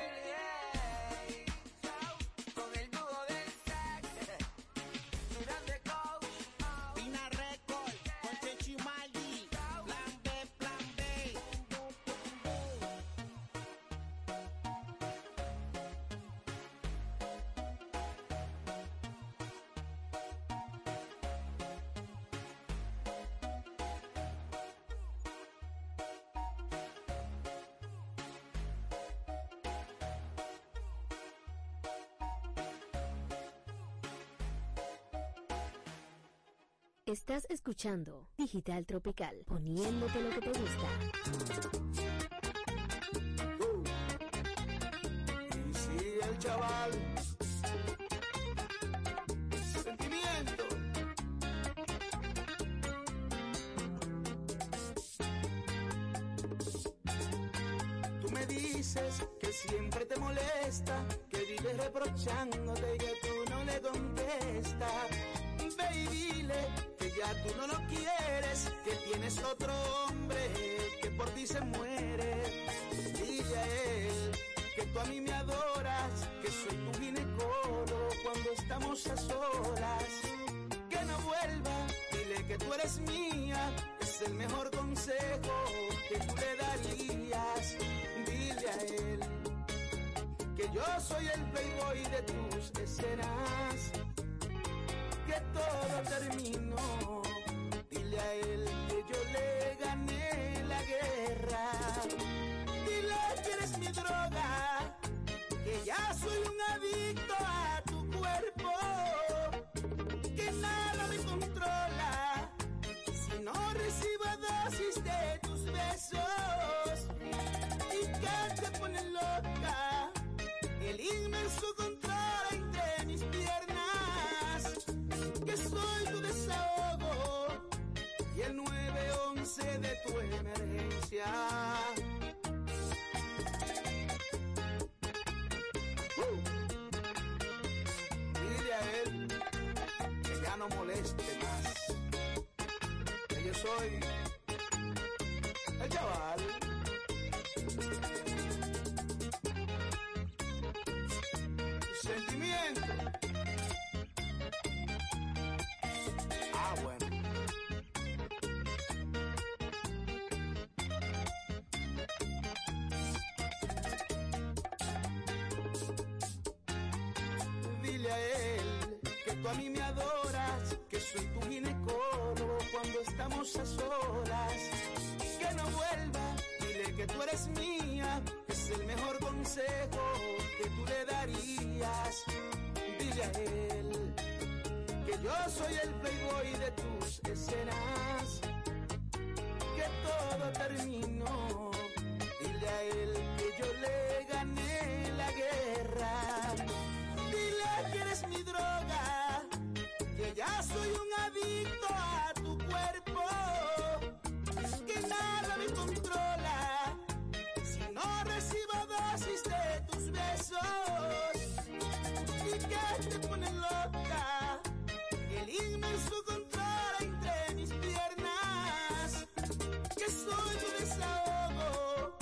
Estás escuchando Digital Tropical, poniéndote lo que te gusta. Y sigue el chaval. Sentimiento. Tú me dices que siempre te molesta, que vives reprochándote y que tú no le contestas. Ve y dile que ya tú no lo quieres, que tienes otro hombre que por ti se muere. Dile a él que tú a mí me adoras, que soy tu ginecólogo cuando estamos a solas. Que no vuelva, dile que tú eres mía, es el mejor consejo que tú le darías. Dile a él que yo soy el playboy de tus escenas, que todo terminó. Dile a él que yo le gané la guerra. Dile que eres mi droga, que ya soy un adicto a tu cuerpo, que nada me controla si no recibo dosis de tus besos y que te pone loca el inmenso control 911 de tu emergencia. Uh. Dile a él que ya no moleste más, que yo soy el chaval. Sentimiento. Ah. Eres mía, es el mejor consejo que tú le darías. Dile a él que yo soy el playboy de tus escenas, que todo terminó. Dile a él que yo le gané la guerra. Dile que eres mi droga, que ya soy un adicto de tus besos y que te pone loca el inmenso control entre mis piernas, que soy tu desahogo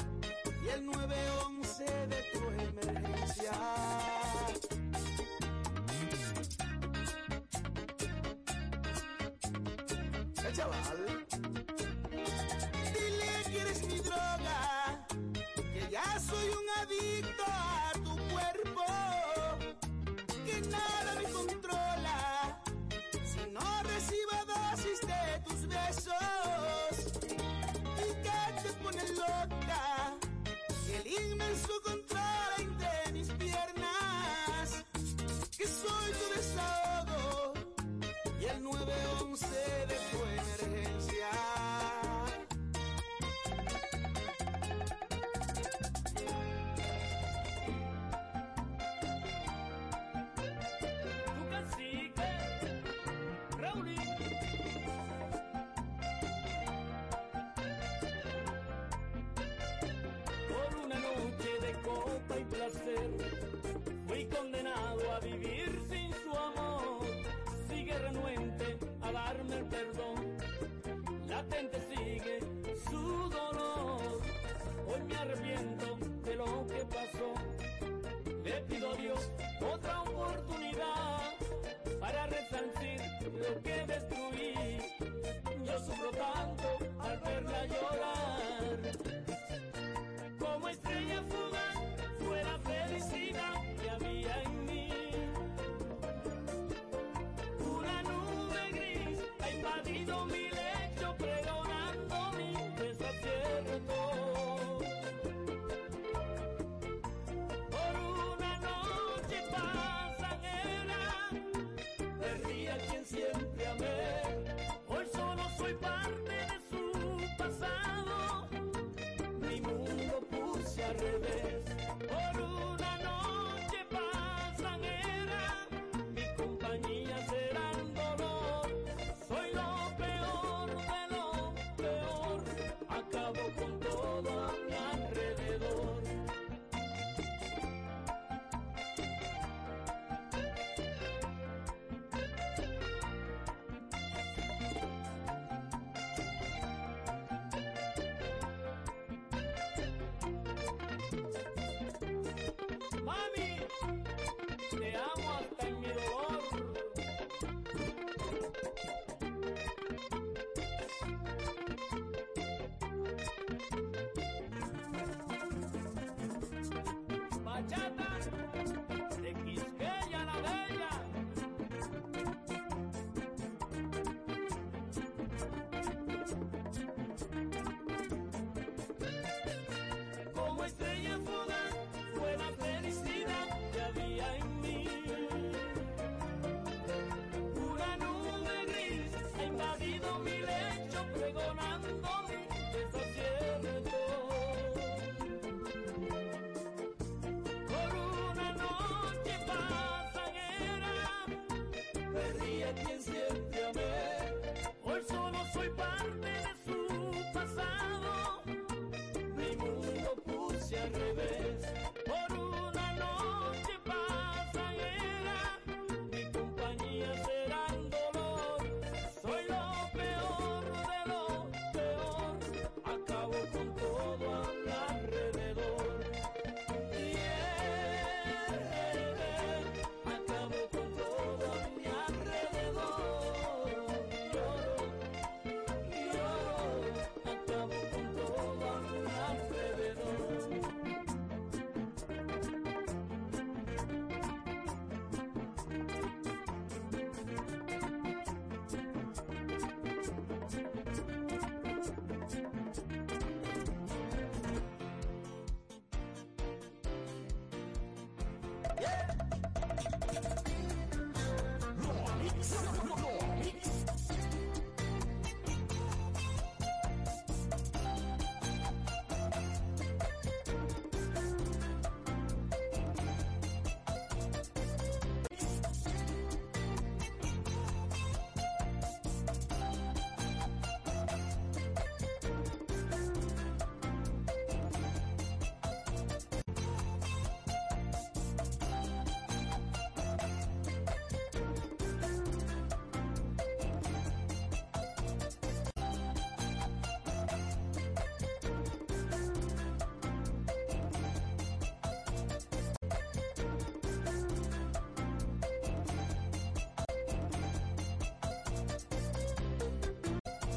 y el 911 de tu emergencia. Chaval. Besos y que te pone loca el inmenso control entre mis copa y placer, fui condenado a vivir sin su amor. Sigue renuente a darme el perdón, latente sigue su dolor. Hoy me arrepiento de lo que pasó. Le pido a Dios otra oportunidad para resarcir lo que destruí. Yo sufro tanto al verla llorar. Como estrella fugaz invadido mi lecho pregonando mi desacierto. Por una noche pasajera perdí a quien siempre amé. Hoy solo soy parte de su pasado. Mi mundo puse al revés.